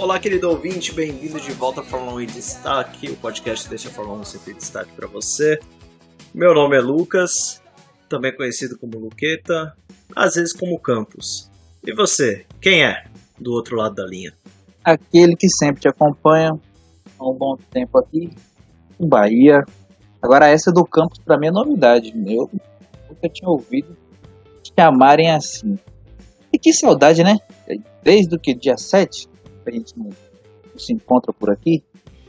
Olá, querido ouvinte, bem-vindo de volta à Fórmula 1 em Destaque, o podcast deixa a Fórmula 1 sempre em destaque para você. Meu nome é Lucas, também conhecido como Luqueta, às vezes como Campos. E você, quem é do outro lado da linha? Aquele que sempre te acompanha há um bom tempo aqui, em Bahia. Agora, essa do Campos para mim é novidade, eu nunca tinha ouvido chamarem assim. E que saudade, né? Desde o que? Dia 7? A gente não, não se encontra por aqui.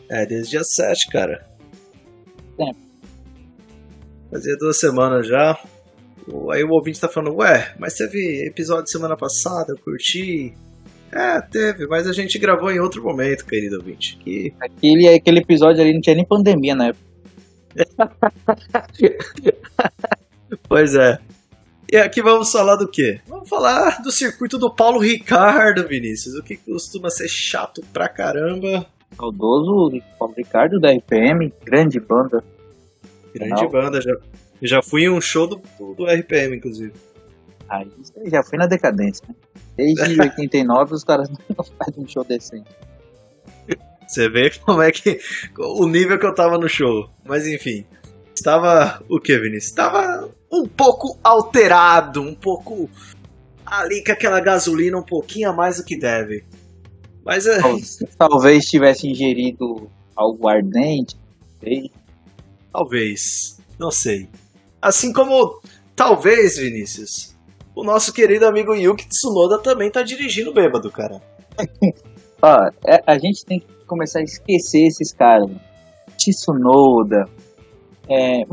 É, desde dia 7, cara. Tempo. Fazia duas semanas já. Aí o ouvinte tá falando, ué, mas teve episódio semana passada, eu curti. É, teve, mas a gente gravou em outro momento, querido ouvinte. Que... Aquele, aquele episódio ali não tinha nem pandemia na época. pois é. E aqui vamos falar do quê? Vamos falar do circuito do Paulo Ricardo, Vinícius. O que costuma ser chato pra caramba. Saudoso Paulo Ricardo da RPM, grande banda. Grande Não. banda, já, já fui em um show do, do RPM, inclusive. Ah, isso aí já fui na decadência, né? Desde 89 os caras não fazem um show decente. Você vê como é que. o nível que eu tava no show. Mas enfim. Estava o que, Vinícius? Estava um pouco alterado, um pouco ali com aquela gasolina um pouquinho a mais do que deve. Mas é... talvez tivesse ingerido algo ardente, sei. Talvez, não sei. Assim como talvez, Vinícius, o nosso querido amigo Yuki Tsunoda também tá dirigindo bêbado, cara. Ó, é, a gente tem que começar a esquecer esses caras. Tsunoda, é,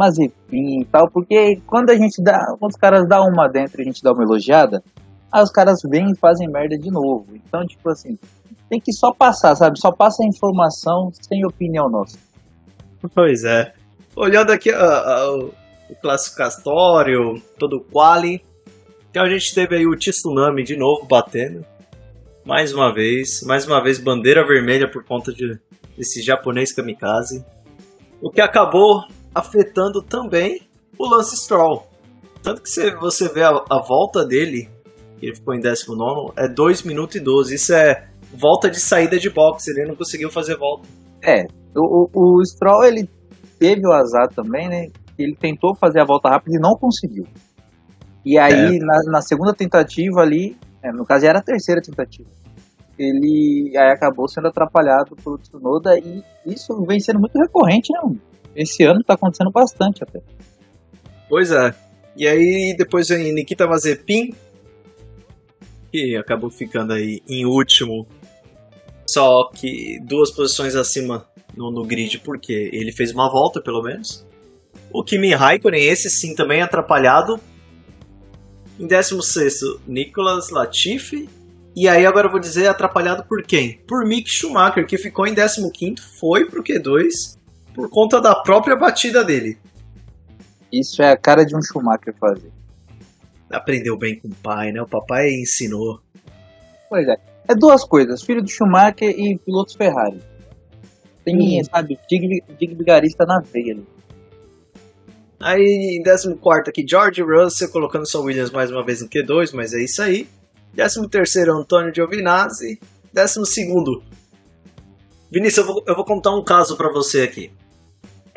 e tal, porque quando a gente dá, os caras dão uma dentro e a gente dá uma elogiada, aí os caras vêm e fazem merda de novo. Então, tipo assim, tem que só passar, sabe? Só passa a informação sem opinião nossa. Pois é. Olhando aqui o classificatório, todo o quali, então a gente teve aí o Tsunami de novo batendo. Mais uma vez, mais uma vez bandeira vermelha por conta de, desse japonês kamikaze. O que acabou afetando também o Lance Stroll. Tanto que você, você vê a, a volta dele, ele ficou em 19, é 2 minutos e 12. Isso é volta de saída de boxe, ele não conseguiu fazer volta. É, o, o, o Stroll ele teve o azar também, né? Ele tentou fazer a volta rápida e não conseguiu. E aí, é. na, na, segunda tentativa ali, é, no caso era a terceira tentativa, ele aí acabou sendo atrapalhado pelo Tsunoda e isso vem sendo muito recorrente, né? Esse ano tá acontecendo bastante até. Pois é. E aí depois vem Nikita Mazepin, que acabou ficando aí em último, só que duas posições acima no, no grid, porque ele fez uma volta pelo menos. O Kimi Raikkonen, esse sim também atrapalhado. Em 16, Nicolas Latifi. E aí agora eu vou dizer atrapalhado por quem? Por Mick Schumacher, que ficou em 15, foi pro Q2 por conta da própria batida dele. Isso é a cara de um Schumacher fazer. Aprendeu bem com o pai, né? O papai ensinou. Pois é. É duas coisas, filho do Schumacher e pilotos Ferrari. Tem, hum. sabe, Dig Vigarista na veia ali. Aí, em 14 aqui, George Russell colocando sua Williams mais uma vez no Q2, mas é isso aí. 13 Antônio Giovinazzi. 12 Vinícius, eu vou, eu vou contar um caso para você aqui.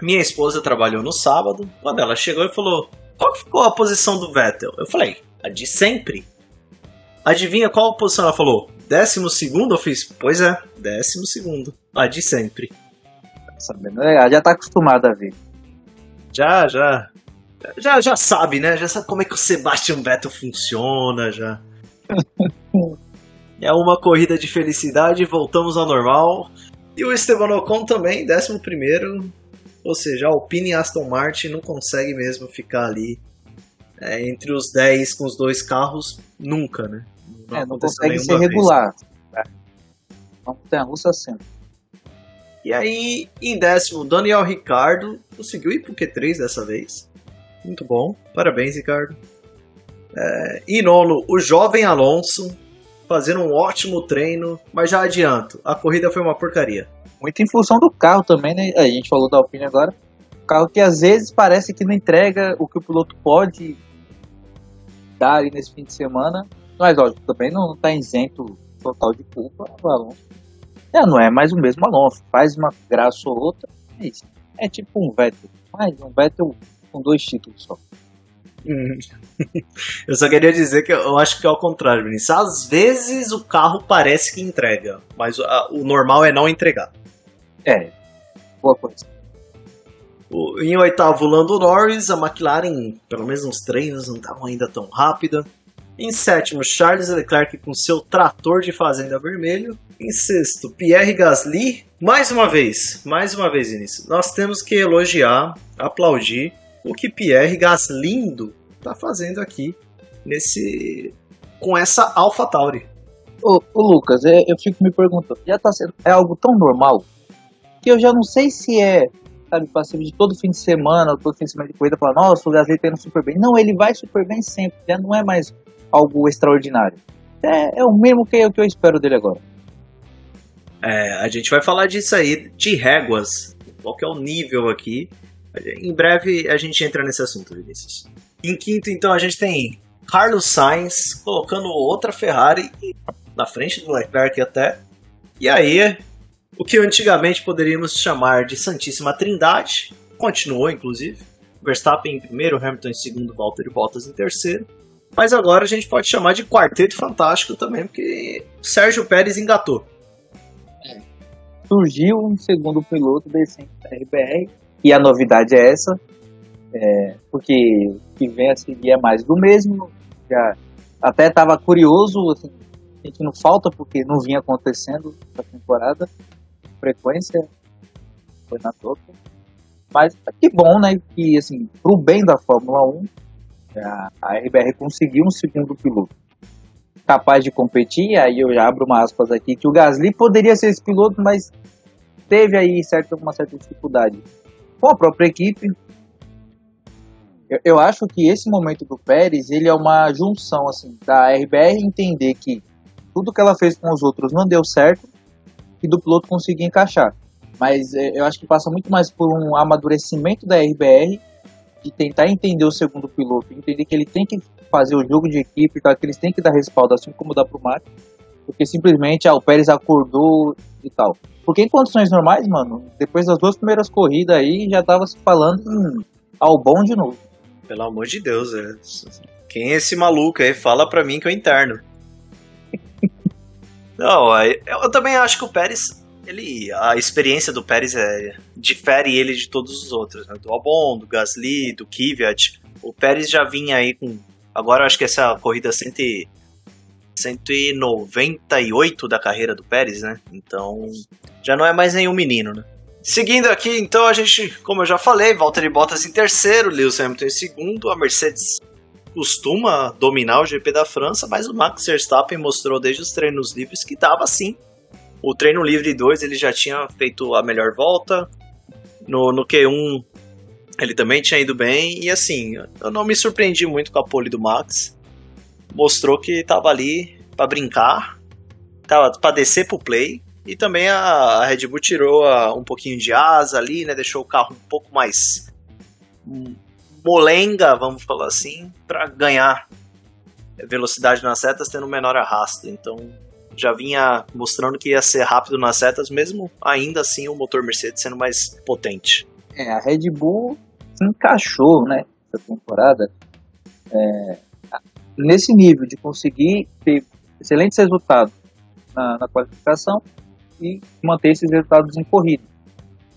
Minha esposa trabalhou no sábado. Quando ela chegou e falou: Qual ficou a posição do Vettel? Eu falei: A de sempre. Adivinha qual posição ela falou? Décimo segundo? Eu fiz: Pois é, décimo segundo. A de sempre. Sabendo, é, já tá acostumada a ver. Já, já. Já, já sabe, né? Já sabe como é que o Sebastian Vettel funciona, já. é uma corrida de felicidade, voltamos ao normal. E o Esteban Ocon também, décimo primeiro, ou seja, a Alpine e Aston Martin não consegue mesmo ficar ali é, entre os 10 com os dois carros nunca, né? Não, é, não consegue ser regular. É. Não tem a russa sempre. E aí, em décimo, Daniel Ricardo conseguiu ir pro Q3 dessa vez. Muito bom. Parabéns, Ricardo. É, e nono, o jovem Alonso fazendo um ótimo treino, mas já adianto, a corrida foi uma porcaria muito em função do carro também, né? A gente falou da Alpine agora. Carro que às vezes parece que não entrega o que o piloto pode dar ali nesse fim de semana. Mas lógico, também não está isento total de culpa o Alonso. Já não é mais o mesmo Alonso. Faz uma graça ou outra, mas é tipo um Vettel. Mas um Vettel com dois títulos só. Hum. Eu só queria dizer que eu acho que é ao contrário, Vinícius. Às vezes o carro parece que entrega, mas o normal é não entregar. É, boa coisa. Em oitavo, Lando Norris, a McLaren, pelo menos uns treinos, não estavam ainda tão rápida. Em sétimo, Charles Leclerc com seu trator de fazenda vermelho. Em sexto, Pierre Gasly. Mais uma vez, mais uma vez, Vinícius, nós temos que elogiar, aplaudir o que Pierre Gaslindo está fazendo aqui nesse com essa Alpha Tauri. Ô, ô Lucas, é, eu fico me perguntando, já tá sendo é algo tão normal que eu já não sei se é sabe, passivo de todo fim de semana, todo fim de semana de corrida, falar, nossa, o Gasly tá indo super bem. Não, ele vai super bem sempre, já não é mais algo extraordinário. É, é o mesmo que, que eu espero dele agora. É, a gente vai falar disso aí, de réguas, qual que é o nível aqui. Em breve a gente entra nesse assunto, Vinícius. Em quinto, então, a gente tem Carlos Sainz colocando outra Ferrari na frente do Leclerc até. E aí, o que antigamente poderíamos chamar de Santíssima Trindade, continuou inclusive. Verstappen em primeiro, Hamilton em segundo, Valtteri Bottas em terceiro. Mas agora a gente pode chamar de quarteto fantástico também, porque Sérgio Pérez engatou. É. Surgiu um segundo piloto decente da RBR, e a novidade é essa, é, porque o que vem a seguir é mais do mesmo. Já até estava curioso, assim, não falta porque não vinha acontecendo essa temporada frequência foi na toca. Mas que bom, né? Que, assim, pro bem da Fórmula 1, a, a RBR conseguiu um segundo piloto capaz de competir. Aí eu já abro uma aspas aqui, que o Gasly poderia ser esse piloto, mas teve aí certa, uma certa dificuldade com a própria equipe. Eu, eu acho que esse momento do Pérez, ele é uma junção, assim, da RBR entender que tudo que ela fez com os outros não deu certo e do piloto conseguir encaixar. Mas é, eu acho que passa muito mais por um amadurecimento da RBR, de tentar entender o segundo piloto, entender que ele tem que fazer o jogo de equipe, que eles têm que dar respaldo, assim como dá pro Max, porque simplesmente ah, o Pérez acordou e tal. Porque em condições normais, mano, depois das duas primeiras corridas aí, já tava se falando em ao bom de novo. Pelo amor de Deus, é. Quem é esse maluco aí? Fala pra mim que é interno. Não, eu também acho que o Pérez, ele, a experiência do Pérez é, difere ele de todos os outros, né? do Albon, do Gasly, do Kvyat. O Pérez já vinha aí com, agora acho que essa corrida 100, 198 da carreira do Pérez, né? Então já não é mais nenhum menino, né? Seguindo aqui, então a gente, como eu já falei, Valtteri Bottas em terceiro, Lewis Hamilton em segundo, a Mercedes costuma dominar o GP da França, mas o Max Verstappen mostrou desde os treinos livres que dava sim. O treino livre 2 ele já tinha feito a melhor volta. No, no Q1 ele também tinha ido bem. E assim, eu não me surpreendi muito com a pole do Max. Mostrou que estava ali para brincar, tava para descer pro play. E também a, a Red Bull tirou a, um pouquinho de asa ali, né? Deixou o carro um pouco mais molenga, vamos falar assim, para ganhar velocidade nas setas tendo menor arrasto. Então já vinha mostrando que ia ser rápido nas setas, mesmo ainda assim o motor Mercedes sendo mais potente. É, a Red Bull se encaixou, né, essa temporada, é, nesse nível de conseguir ter excelentes resultados na, na qualificação e manter esses resultados em corrida.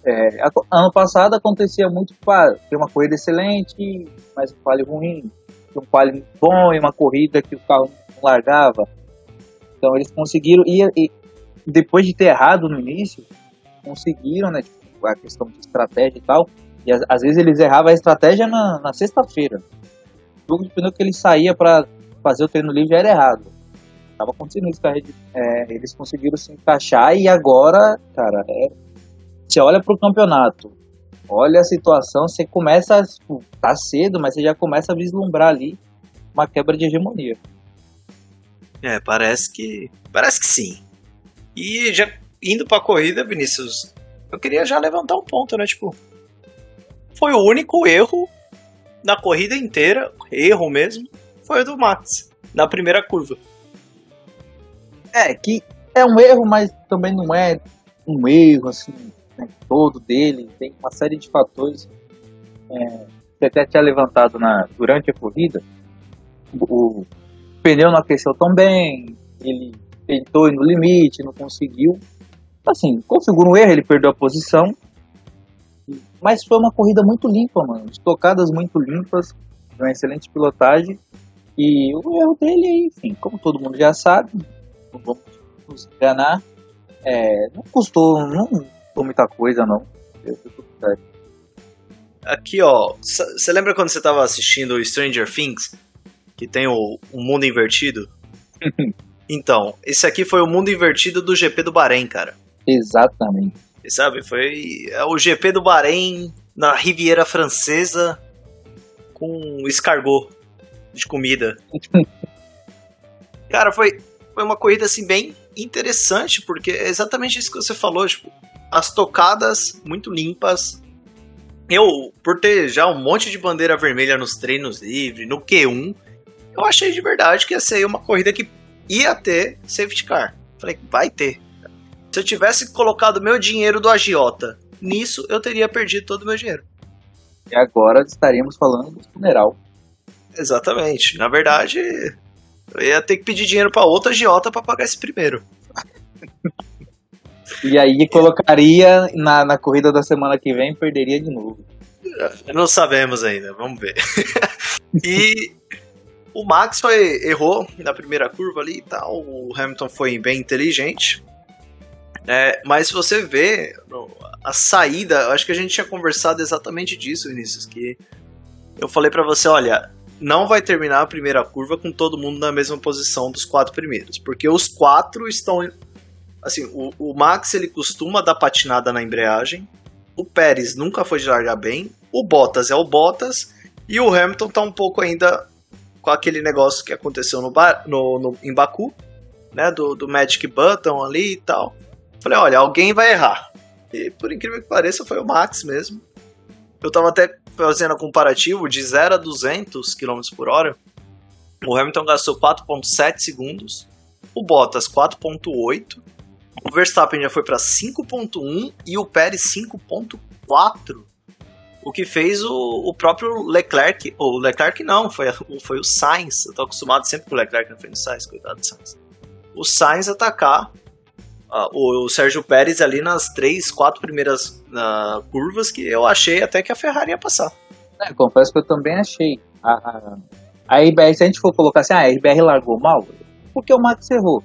É, ano passado acontecia muito para ter uma corrida excelente, mas um quali ruim, um quali bom e uma corrida que o carro não largava. Então eles conseguiram, e, e depois de ter errado no início, conseguiram, né, tipo, a questão de estratégia e tal, e às, vezes eles erravam a estratégia na, na sexta-feira. Jogo de pneu que ele saía para fazer o treino livre já era errado. Tava acontecendo isso, é, eles conseguiram se encaixar e agora, cara, é você olha para o campeonato, olha a situação, você começa, tipo, tá cedo, mas você já começa a vislumbrar ali uma quebra de hegemonia. É, parece que, parece que sim. E já indo para a corrida, Vinícius, eu queria já levantar um ponto, né, tipo, foi o único erro na corrida inteira, erro mesmo, foi o do Max, na primeira curva. É, que é um erro, mas também não é um erro assim né, todo dele. Tem uma série de fatores. É, você até tinha levantado na, durante a corrida. O, o pneu não aqueceu tão bem, ele tentou ir no limite, não conseguiu. Assim, configura um erro, ele perdeu a posição. Mas foi uma corrida muito limpa, mano. Tocadas muito limpas, uma excelente pilotagem. E o erro dele, enfim, como todo mundo já sabe, não vamos nos enganar, é, não custou, não custou muita coisa, não. Aqui, ó, você lembra quando você estava assistindo Stranger Things? Que tem o, o mundo invertido? então, esse aqui foi o mundo invertido do GP do Bahrein, cara. Exatamente. Sabe, foi é o GP do Bahrein na Riviera Francesa com escargot de comida. Cara, foi, foi uma corrida assim bem interessante, porque é exatamente isso que você falou, tipo, as tocadas muito limpas. Eu, por ter já um monte de bandeira vermelha nos treinos livres, no Q1, eu achei de verdade que ia ser uma corrida que ia ter safety car. Falei, vai ter. Se eu tivesse colocado meu dinheiro do agiota nisso, eu teria perdido todo o meu dinheiro. E agora estaríamos falando do funeral. Exatamente. Na verdade, eu ia ter que pedir dinheiro para outra agiota para pagar esse primeiro. e aí colocaria na, na corrida da semana que vem perderia de novo. Não sabemos ainda, vamos ver. e o Max foi, errou na primeira curva ali e tal. O Hamilton foi bem inteligente. É, mas se você vê a saída, acho que a gente tinha conversado exatamente disso, Vinícius, que eu falei para você, olha, não vai terminar a primeira curva com todo mundo na mesma posição dos quatro primeiros, porque os quatro estão assim, o, o Max ele costuma dar patinada na embreagem, o Pérez nunca foi de largar bem, o Bottas é o Bottas e o Hamilton tá um pouco ainda com aquele negócio que aconteceu no, no, no em Baku, né, do, do Magic Button ali e tal. Falei, olha, alguém vai errar. E por incrível que pareça, foi o Max mesmo. Eu tava até fazendo a comparativo de 0 a 200 km por hora. O Hamilton gastou 4.7 segundos, o Bottas 4.8, o Verstappen já foi para 5.1 e o Pérez 5.4. O que fez o, o próprio Leclerc, ou o Leclerc não, foi, foi o Sainz. Eu tô acostumado sempre com o Leclerc na frente do Sainz, coitado do Sainz. O Sainz atacar uh, o, Sérgio Pérez ali nas três, quatro primeiras uh, curvas que eu achei até que a Ferrari ia passar. É, confesso que eu também achei. A, a, se a gente for colocar assim, ah, a RBR largou mal, porque o Max errou.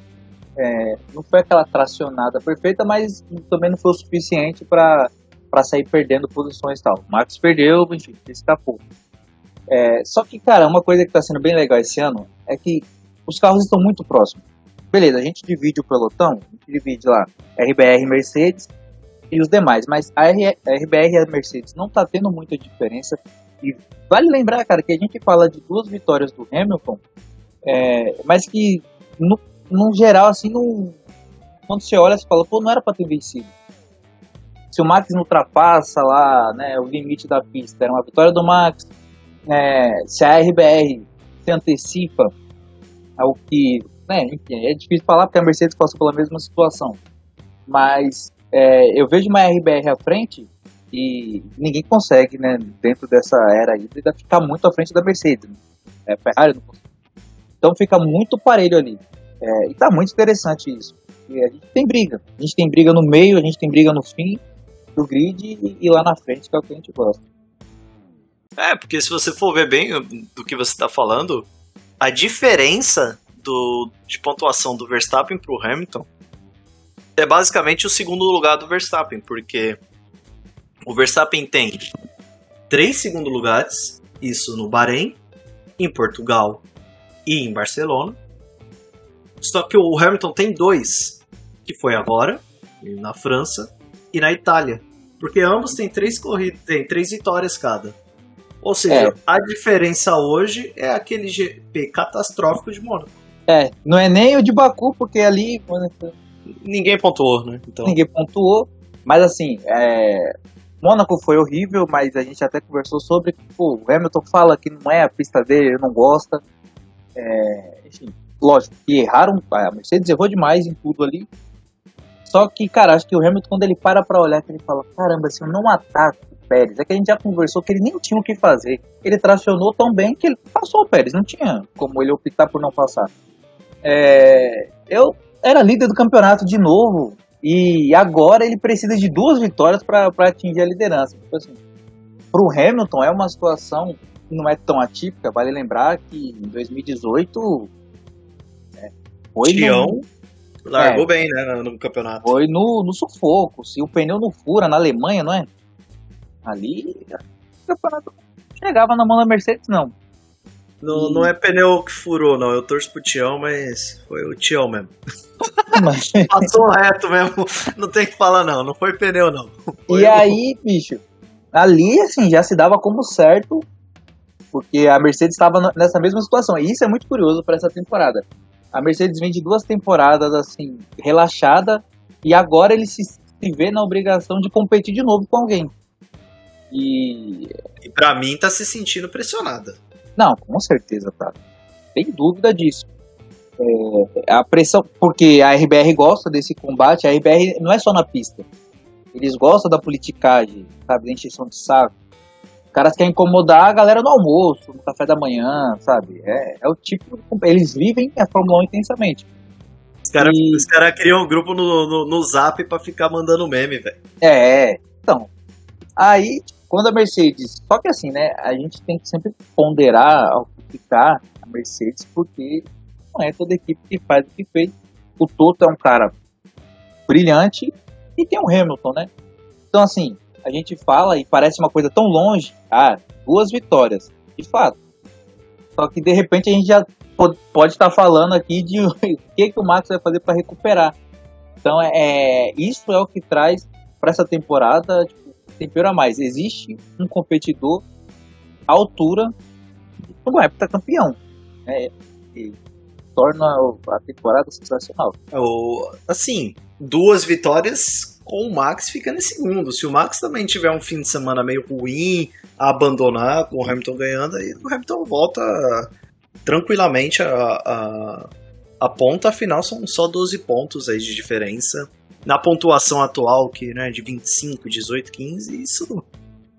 É, não foi aquela tracionada perfeita, mas também não foi o suficiente para sair perdendo posições e tal. O Max perdeu, enfim, escapou. É, só que, cara, uma coisa que está sendo bem legal esse ano é que os carros estão muito próximos. Beleza, a gente divide o pelotão, a gente divide lá RBR Mercedes e os demais, mas a, RBR e a Mercedes não tá tendo muita diferença. E vale lembrar, cara, que a gente fala de duas vitórias do Hamilton, é, mas que no, no geral, assim, no, quando você olha, você fala, pô, não era para ter vencido. Se o Max não ultrapassa lá né, o limite da pista, era uma vitória do Max. É, se a RBR se antecipa ao que né, enfim, é difícil falar porque a Mercedes passou pela mesma situação. Mas é, eu vejo uma RBR à frente e ninguém consegue, né, dentro dessa era híbrida, ficar muito à frente da Mercedes. Né? É, Ferrari não consegue. Então fica muito parelho ali. É, e tá muito interessante isso. E a gente tem briga. A gente tem briga no meio, a gente tem briga no fim do grid e, e lá na frente, que é o que a gente gosta. É, porque se você for ver bem do que você está falando, a diferença do, de pontuação do Verstappen para o Hamilton é basicamente o segundo lugar do Verstappen, porque o Verstappen tem três segundo lugares, isso no Bahrein, em Portugal e em Barcelona. Só que o Hamilton tem dois, que foi agora, na França e na Itália. Porque ambos têm três corridas, têm três vitórias cada. Ou seja, é. a diferença hoje é aquele GP catastrófico de Mônaco. É, não é nem o de Baku, porque ali. Ninguém pontuou, né? Então... Ninguém pontuou. Mas assim, é... Mônaco foi horrível, mas a gente até conversou sobre. Pô, o Hamilton fala que não é a pista dele, ele não gosta. É... Enfim, lógico, que erraram, a Mercedes errou demais em tudo ali. Só que, cara, acho que o Hamilton, quando ele para pra olhar, que ele fala, caramba, se eu não ataco o Pérez, é que a gente já conversou que ele nem tinha o que fazer. Ele tracionou tão bem que ele passou o Pérez, não tinha como ele optar por não passar. É, eu era líder do campeonato de novo, e agora ele precisa de duas vitórias para atingir a liderança. Tipo assim, para o Hamilton é uma situação que não é tão atípica. Vale lembrar que em 2018 é, foi Tião no, largou é, bem né, no, no, campeonato. Foi no, no sufoco. Se o pneu não fura na Alemanha, não é? Ali o campeonato chegava na mão da Mercedes, não. Não, não é pneu que furou, não. Eu torço pro Tião, mas foi o Tião mesmo. Mas... Passou reto mesmo. Não tem que falar, não. Não foi pneu, não. Foi e aí, bicho, ali, assim, já se dava como certo, porque a Mercedes estava nessa mesma situação. E isso é muito curioso para essa temporada. A Mercedes vem de duas temporadas, assim, relaxada, e agora ele se, se vê na obrigação de competir de novo com alguém. E. E pra mim tá se sentindo pressionada. Não, com certeza, tá. Tem dúvida disso. É, a pressão, porque a RBR gosta desse combate, a RBR não é só na pista. Eles gostam da politicagem, sabe, da encheção de saco. Os caras querem incomodar a galera no almoço, no café da manhã, sabe? É, é o tipo. Eles vivem a Fórmula 1 intensamente. Os caras e... cara criam um grupo no, no, no zap pra ficar mandando meme, velho. É, então. Aí, quando a Mercedes. Só que assim, né? A gente tem que sempre ponderar ao criticar a Mercedes, porque não é toda equipe que faz o que fez. O Toto é um cara brilhante e tem o Hamilton, né? Então, assim, a gente fala e parece uma coisa tão longe. Ah, duas vitórias, de fato. Só que de repente a gente já pode estar falando aqui de o que, que o Max vai fazer para recuperar. Então, é, é, isso é o que traz para essa temporada tipo, tempero a mais. Existe um competidor à altura do heptacampeão. É, e torna a temporada sensacional. O, assim, duas vitórias com o Max ficando em segundo. Se o Max também tiver um fim de semana meio ruim, a abandonar com o Hamilton ganhando, aí o Hamilton volta tranquilamente a, a, a ponta, afinal são só 12 pontos aí de diferença na pontuação atual, que né, de 25, 18, 15, isso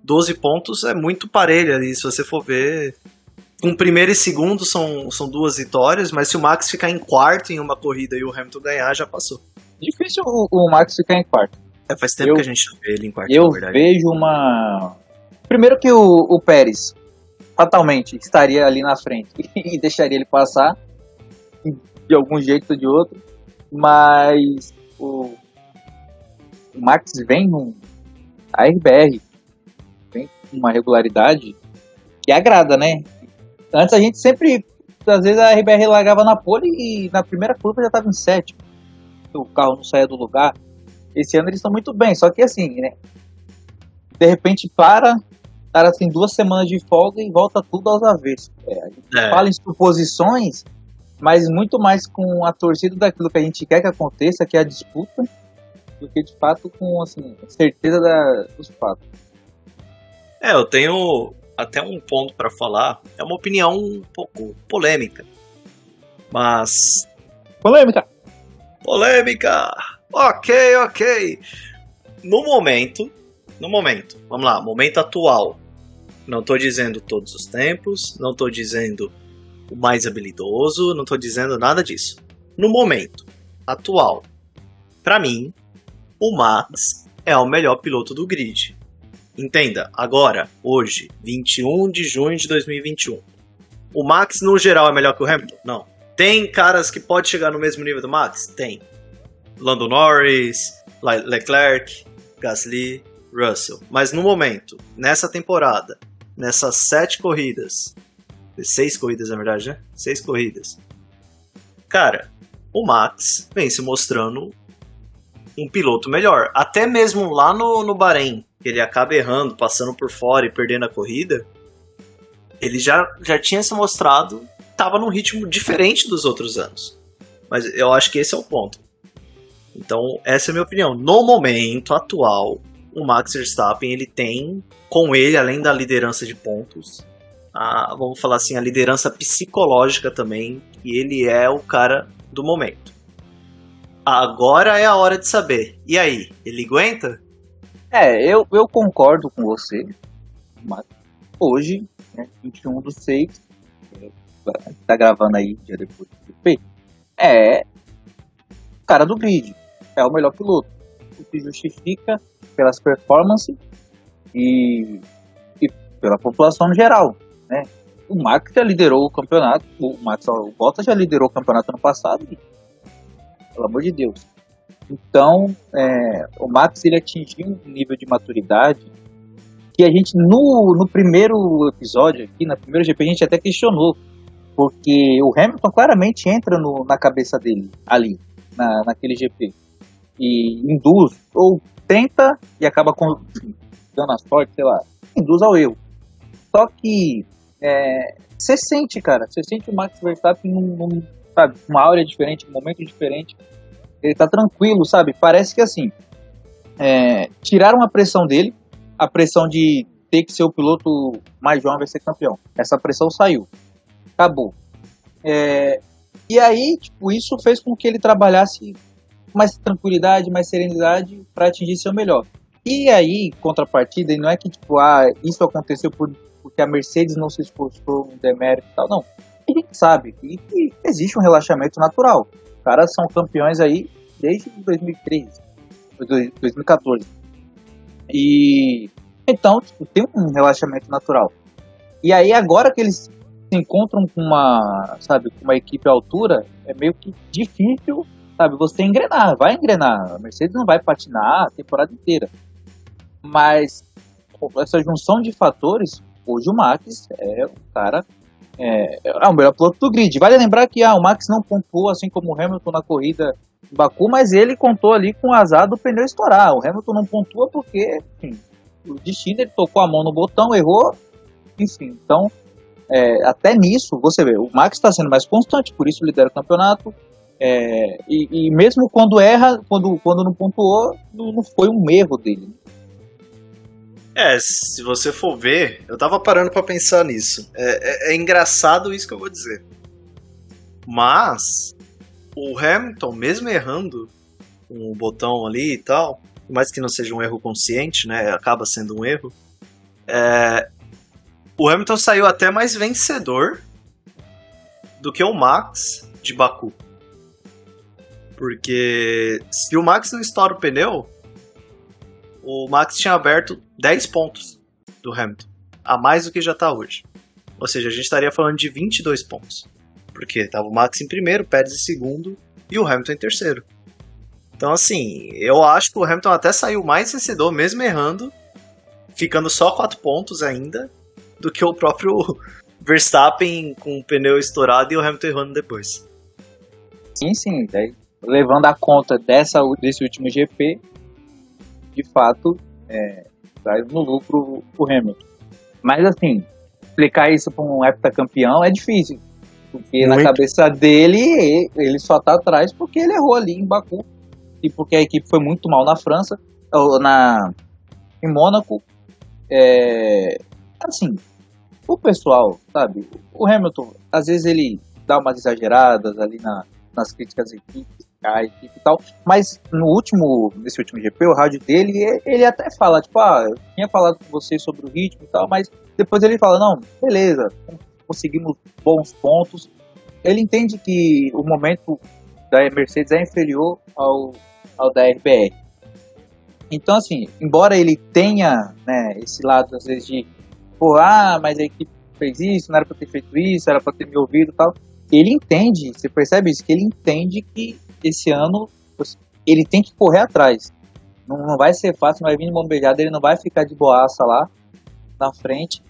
12 pontos é muito parelho ali, se você for ver. Com primeiro e segundo são, são duas vitórias, mas se o Max ficar em quarto em uma corrida e o Hamilton ganhar, já passou. Difícil o, o Max ficar em quarto. É, faz tempo eu, que a gente vê ele em quarto, Eu vejo uma. Primeiro que o, o Pérez fatalmente estaria ali na frente e deixaria ele passar de algum jeito ou de outro, mas o, o Max vem num. A RBR vem com uma regularidade que agrada, né? Antes a gente sempre. Às vezes a RBR largava na pole e na primeira curva já estava em sétimo. O carro não saía do lugar. Esse ano eles estão muito bem, só que assim, né? De repente para, o cara tem duas semanas de folga e volta tudo aos avessos. É, a gente é. fala em suposições, mas muito mais com a torcida daquilo que a gente quer que aconteça, que é a disputa, do que de fato com assim, certeza da, dos fatos. É, eu tenho até um ponto para falar. É uma opinião um pouco polêmica. Mas. Polêmica! Polêmica! Ok, ok. No momento. No momento. Vamos lá, momento atual. Não tô dizendo todos os tempos. Não tô dizendo o mais habilidoso. Não tô dizendo nada disso. No momento atual. Para mim, o Max é o melhor piloto do grid. Entenda, agora, hoje, 21 de junho de 2021. O Max, no geral, é melhor que o Hamilton? Não. Tem caras que pode chegar no mesmo nível do Max? Tem. Lando Norris, Leclerc, Gasly, Russell. Mas no momento, nessa temporada, nessas sete corridas, seis corridas na verdade, né? Seis corridas. Cara, o Max vem se mostrando um piloto melhor. Até mesmo lá no, no Bahrein, ele acaba errando, passando por fora e perdendo a corrida, ele já, já tinha se mostrado, estava num ritmo diferente dos outros anos. Mas eu acho que esse é o ponto. Então, essa é a minha opinião. No momento atual, o Max Verstappen ele tem com ele, além da liderança de pontos, a, vamos falar assim, a liderança psicológica também, e ele é o cara do momento. Agora é a hora de saber. E aí, ele aguenta? É, eu, eu concordo com você, mas hoje, né, 21 do 6, é, tá gravando aí dia depois do GP, é o cara do grid, é o melhor piloto. O que justifica pelas performances e, e pela população no geral, né? O Max já liderou o campeonato, o Max, o já liderou o campeonato ano passado, pelo amor de Deus. Então, é, o Max ele atingiu um nível de maturidade que a gente, no, no primeiro episódio aqui, na primeira GP, a gente até questionou, porque o Hamilton claramente entra no, na cabeça dele, ali, na, naquele GP, e induz, ou tenta e acaba com, dando a sorte, sei lá, induz ao erro. Só que é, você sente, cara, você sente o Max Verstappen num, num, sabe, uma áurea diferente, um momento diferente. Ele tá tranquilo, sabe? Parece que assim, é, tiraram a pressão dele, a pressão de ter que ser o piloto mais jovem vai ser campeão. Essa pressão saiu. Acabou. É, e aí, tipo, isso fez com que ele trabalhasse mais tranquilidade, mais serenidade para atingir seu melhor. E aí, contrapartida, não é que tipo, ah, isso aconteceu por, porque a Mercedes não se esforçou no demérito e tal, não. Sabe que existe um relaxamento natural. Os caras são campeões aí desde 2013, 2014. E então, tipo, tem um relaxamento natural. E aí agora que eles se encontram com uma, sabe, com uma equipe à altura, é meio que difícil, sabe, você engrenar, vai engrenar. A Mercedes não vai patinar a temporada inteira. Mas essa junção de fatores, hoje o Max é o cara é, é o melhor piloto do grid. Vale lembrar que ah, o Max não pontuou assim como o Hamilton na corrida em Baku, mas ele contou ali com o azar do pneu estourar. O Hamilton não pontua porque, enfim, o destino ele tocou a mão no botão, errou, enfim. Então, é, até nisso, você vê, o Max está sendo mais constante, por isso lidera o campeonato. É, e, e, mesmo quando erra, quando, quando não pontuou, não, não foi um erro dele. É, se você for ver, eu tava parando para pensar nisso. É, é, é, engraçado isso que eu vou dizer. Mas o Hamilton, mesmo errando um botão ali e tal, mais que não seja um erro consciente, né? Acaba sendo um erro. É, o Hamilton saiu até mais vencedor do que o Max de Baku. Porque se o Max não estoura o pneu, o Max tinha aberto 10 pontos do Hamilton, a mais do que já está hoje. Ou seja, a gente estaria falando de 22 pontos. Porque estava o Max em primeiro, Pérez em segundo e o Hamilton em terceiro. Então, assim, eu acho que o Hamilton até saiu mais vencedor, mesmo errando, ficando só 4 pontos ainda, do que o próprio Verstappen com o pneu estourado e o Hamilton errando depois. Sim, sim. Levando a conta dessa, desse último GP, de fato, é, traz no lucro o Hamilton. Mas assim, explicar isso para um heptacampeão é difícil. Porque Muito. na cabeça dele, ele só tá atrás porque ele errou ali em Baku. E porque a equipe foi muito mal na França, ou na, em Mônaco. É, assim, o pessoal, sabe, o Hamilton, às vezes ele dá umas exageradas ali na, nas críticas à equipe, a equipe e tal. Mas no último, nesse último GP, o rádio dele, ele até fala, tipo, ah, eu tinha falado com vocês sobre o ritmo e tal, mas depois ele fala, não, beleza, conseguimos bons pontos. Ele entende que o momento da Mercedes é inferior ao, ao da RBR. Então, assim, embora ele tenha né, esse lado, às vezes, de, pô, ah, mas a equipe fez isso, não era pra ter feito isso, era pra ter me ouvido e tal. Ele entende, você percebe isso, que ele entende que esse ano ele tem que correr atrás. Não, não vai ser fácil, vai vir de mão beijada, ele não vai ficar de boaça lá na frente.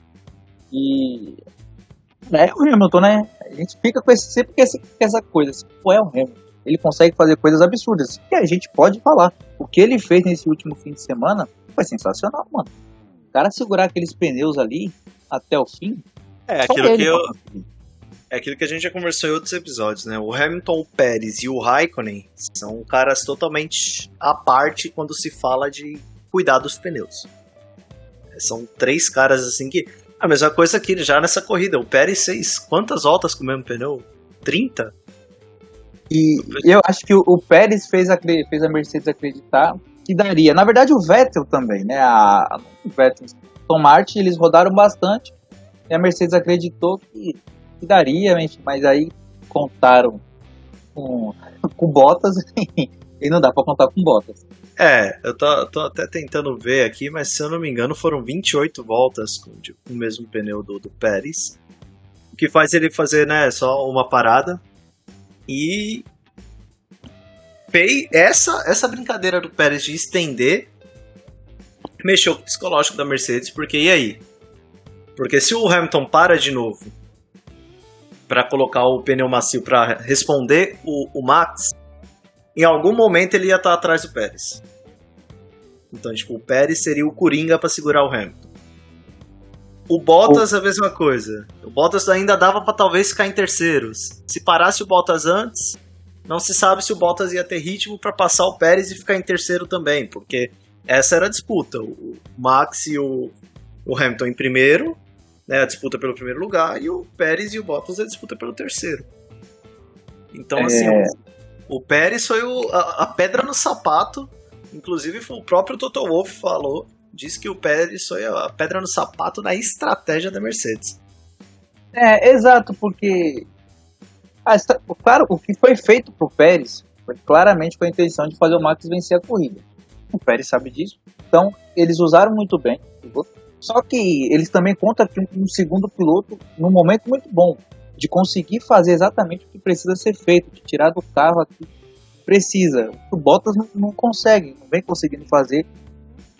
E é o Hamilton, né? A gente fica com esse, sempre com essa, com essa coisa. Assim, Pô, é o Hamilton. Ele consegue fazer coisas absurdas. E a gente pode falar. O que ele fez nesse último fim de semana foi sensacional, mano. O cara segurar aqueles pneus ali até o fim. É, aquilo que eu. É aquilo que a gente já conversou em outros episódios, né? O Hamilton, o Pérez e o Raikkonen são caras totalmente à parte quando se fala de cuidar dos pneus. São três caras assim que A mesma coisa aqui já nessa corrida. O Pérez fez quantas voltas com o mesmo pneu? 30? E eu acho que o Pérez fez a, fez a Mercedes acreditar que daria. Na verdade, o Vettel também, né? A, o Vettel, Tom Martin, eles rodaram bastante e a Mercedes acreditou que, que daria, mas aí contaram com, com Bottas e não dá para contar com Bottas. É, eu tô, tô, até tentando ver aqui, mas se eu não me engano foram 28 voltas com, o mesmo pneu do, do Pérez. O que faz ele fazer, né, só uma parada e essa, essa brincadeira do Pérez de estender mexeu com o psicológico da Mercedes, porque e aí? Porque se o Hamilton para de novo para colocar o pneu macio para responder o, o, Max, em algum momento ele ia estar tá atrás do Pérez. Então, tipo, o Pérez seria o Coringa para segurar o Hamilton. O Bottas, a mesma coisa. O Bottas ainda dava para talvez ficar em terceiros. Se parasse o Bottas antes, não se sabe se o Bottas ia ter ritmo para passar o Pérez e ficar em terceiro também, porque essa era a disputa. O Max e o, o Hamilton em primeiro, né, a disputa pelo primeiro lugar, e o Pérez e o Bottas a disputa pelo terceiro. Então, assim, é... o, o, Pérez foi o, a, a, pedra no sapato. Inclusive, o próprio Toto Wolff falou diz que o Pérez foi a pedra no sapato da estratégia da Mercedes. É, exato, porque ah, claro, o que foi feito pro Pérez foi claramente com a intenção de fazer o Max vencer a corrida. O Pérez sabe disso. Então, eles usaram muito bem. Só que eles também contam com um segundo piloto num momento muito bom de conseguir fazer exatamente o que precisa ser feito, de tirar do carro aqui precisa. O Bottas não, não consegue, não vem conseguindo fazer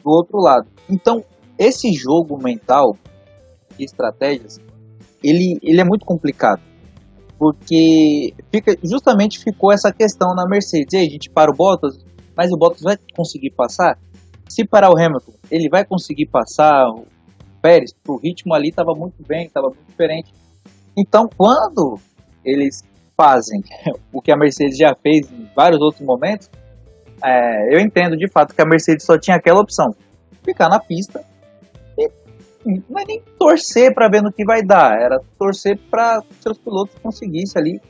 do outro lado. Então, esse jogo mental de estratégias, ele, ele é muito complicado. Porque fica, justamente ficou essa questão na Mercedes. A gente para o Bottas, mas o Bottas vai conseguir passar? Se parar o Hamilton, ele vai conseguir passar Pérez? O ritmo ali estava muito bem, estava muito diferente. Então, quando eles fazem o que a Mercedes já fez em vários outros momentos, é, eu entendo de fato que a Mercedes só tinha aquela opção: ficar na pista e não é nem torcer para ver no que vai dar, era torcer para seus pilotos conseguissem ali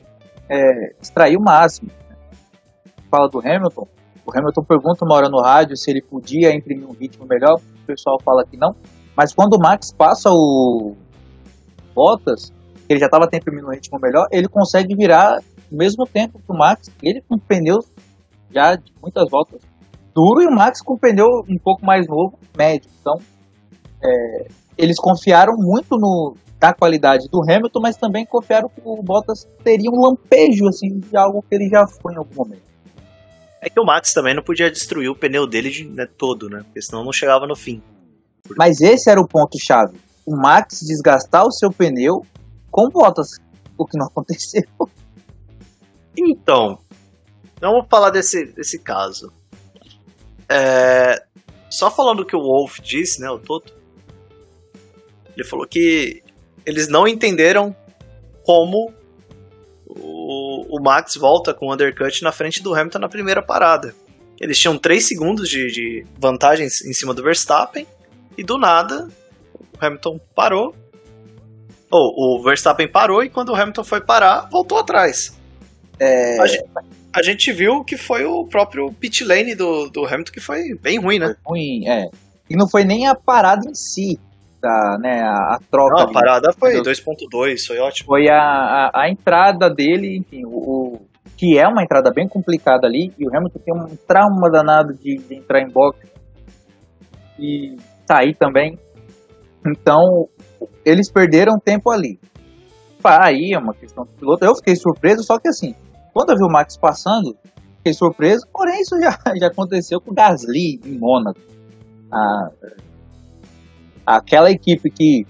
é, extrair o máximo. Fala do Hamilton. O Hamilton pergunta uma hora no rádio se ele podia imprimir um ritmo melhor. O pessoal fala que não. Mas quando o Max passa o Bottas, ele já estava imprimindo um ritmo melhor, ele consegue virar o mesmo tempo que o Max, ele com pneus já de muitas voltas duro e o Max com pneu um pouco mais novo, médio. Então, é, eles confiaram muito no da qualidade do Hamilton, mas também confiaram que o Bottas teria um lampejo assim de algo que ele já foi em algum momento. É que o Max também não podia destruir o pneu dele de, né, todo, né? Porque senão não chegava no fim. Mas esse era o ponto chave. O Max desgastar o seu pneu com Bottas, o que não aconteceu. Então, Vamos falar desse, desse caso. É, só falando o que o Wolf disse, né, o Toto, ele falou que eles não entenderam como o, o Max volta com o undercut na frente do Hamilton na primeira parada. Eles tinham 3 segundos de, de vantagem em cima do Verstappen e do nada o Hamilton parou. Ou o Verstappen parou e quando o Hamilton foi parar, voltou atrás. É a gente viu que foi o próprio pit lane do, do Hamilton que foi bem ruim, né? Foi ruim, é. E não foi nem a parada em si, da, né, a, a troca. Não, a parada foi 2.2, foi ótimo. Foi a, a, a, entrada dele, enfim, o, o, que é uma entrada bem complicada ali, e o Hamilton tem um trauma danado de, de entrar em box e sair também. Então, eles perderam tempo ali. Aí é uma questão do piloto. Eu fiquei surpreso, só que assim, quando eu vi o Max passando, fiquei surpreso, porém isso já, já aconteceu com o Gasly em Mônaco. Ah, aquela equipe que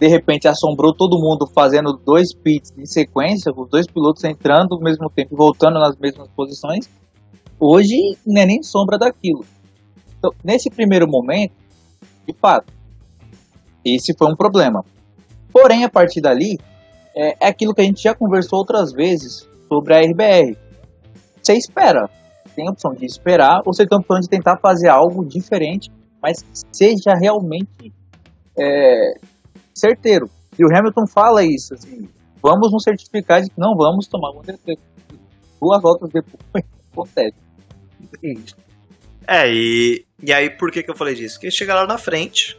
de repente assombrou todo mundo fazendo dois pits em sequência, os dois pilotos entrando ao mesmo tempo e voltando nas mesmas posições, hoje não é nem sombra daquilo. Então, nesse primeiro momento, de fato, esse foi um problema. Porém, a partir dali, é, é aquilo que a gente já conversou outras vezes sobre a RBR. Você espera, tem a opção de esperar, ou você tem a opção de tentar fazer algo diferente, mas que seja realmente é, certeiro. E o Hamilton fala isso, assim, vamos nos certificar de que não vamos tomar defesa. Duas voltas depois acontece. É, e, e aí por que, que eu falei disso? Porque chega lá na frente,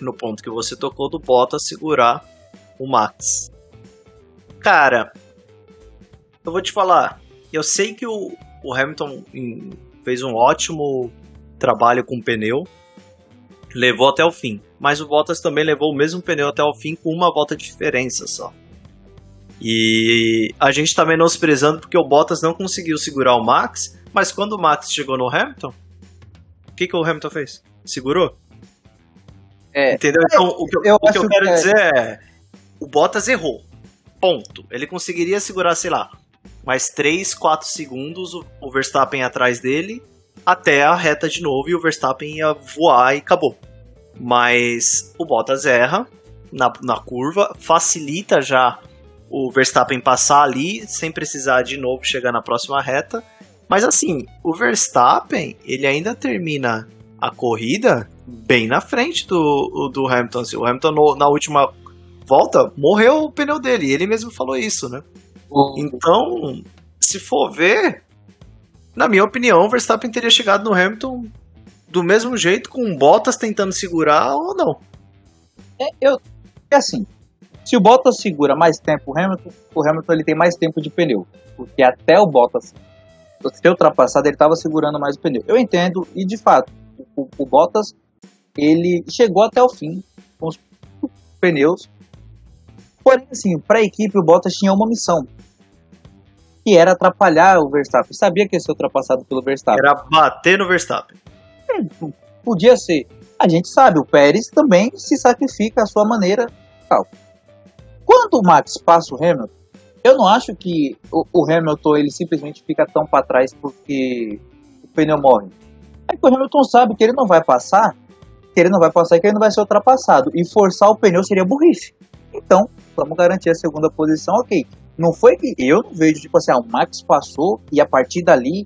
no ponto que você tocou do Bottas segurar o Max. Cara, eu vou te falar, eu sei que o, o Hamilton fez um ótimo trabalho com o pneu, levou até o fim, mas o Bottas também levou o mesmo pneu até o fim com uma volta de diferença só. E a gente tá menosprezando porque o Bottas não conseguiu segurar o Max, mas quando o Max chegou no Hamilton, o que, que o Hamilton fez? Segurou? É, Entendeu? Então, o que eu, eu, o que eu quero que é... dizer é: o Bottas errou. Ponto. Ele conseguiria segurar, sei lá, mais 3, 4 segundos o Verstappen atrás dele até a reta de novo e o Verstappen ia voar e acabou. Mas o Bottas erra na, na curva, facilita já o Verstappen passar ali sem precisar de novo chegar na próxima reta. Mas assim, o Verstappen, ele ainda termina a corrida bem na frente do, do Hamilton. Assim, o Hamilton no, na última volta morreu o pneu dele, ele mesmo falou isso, né? Então, se for ver, na minha opinião, o Verstappen teria chegado no Hamilton do mesmo jeito, com Bottas tentando segurar ou não. É, eu, é assim, se o Bottas segura mais tempo o Hamilton, o Hamilton ele tem mais tempo de pneu. Porque até o Bottas ser ultrapassado, ele estava segurando mais o pneu. Eu entendo, e de fato, o, o Bottas ele chegou até o fim com os pneus. Porém, assim, para a equipe, o Bottas tinha uma missão, que era atrapalhar o Verstappen. Sabia que ia ser ultrapassado pelo Verstappen. Era bater no Verstappen. É, podia ser. A gente sabe, o Pérez também se sacrifica à sua maneira. Tal. Quando o Max passa o Hamilton, eu não acho que o, o Hamilton ele simplesmente fica tão para trás porque o pneu morre. É que o Hamilton sabe que ele não vai passar, que ele não vai passar e que ele não vai ser ultrapassado. E forçar o pneu seria burrice. Então, vamos garantir a segunda posição, ok. Não foi que eu não vejo, tipo assim, ah, o Max passou e a partir dali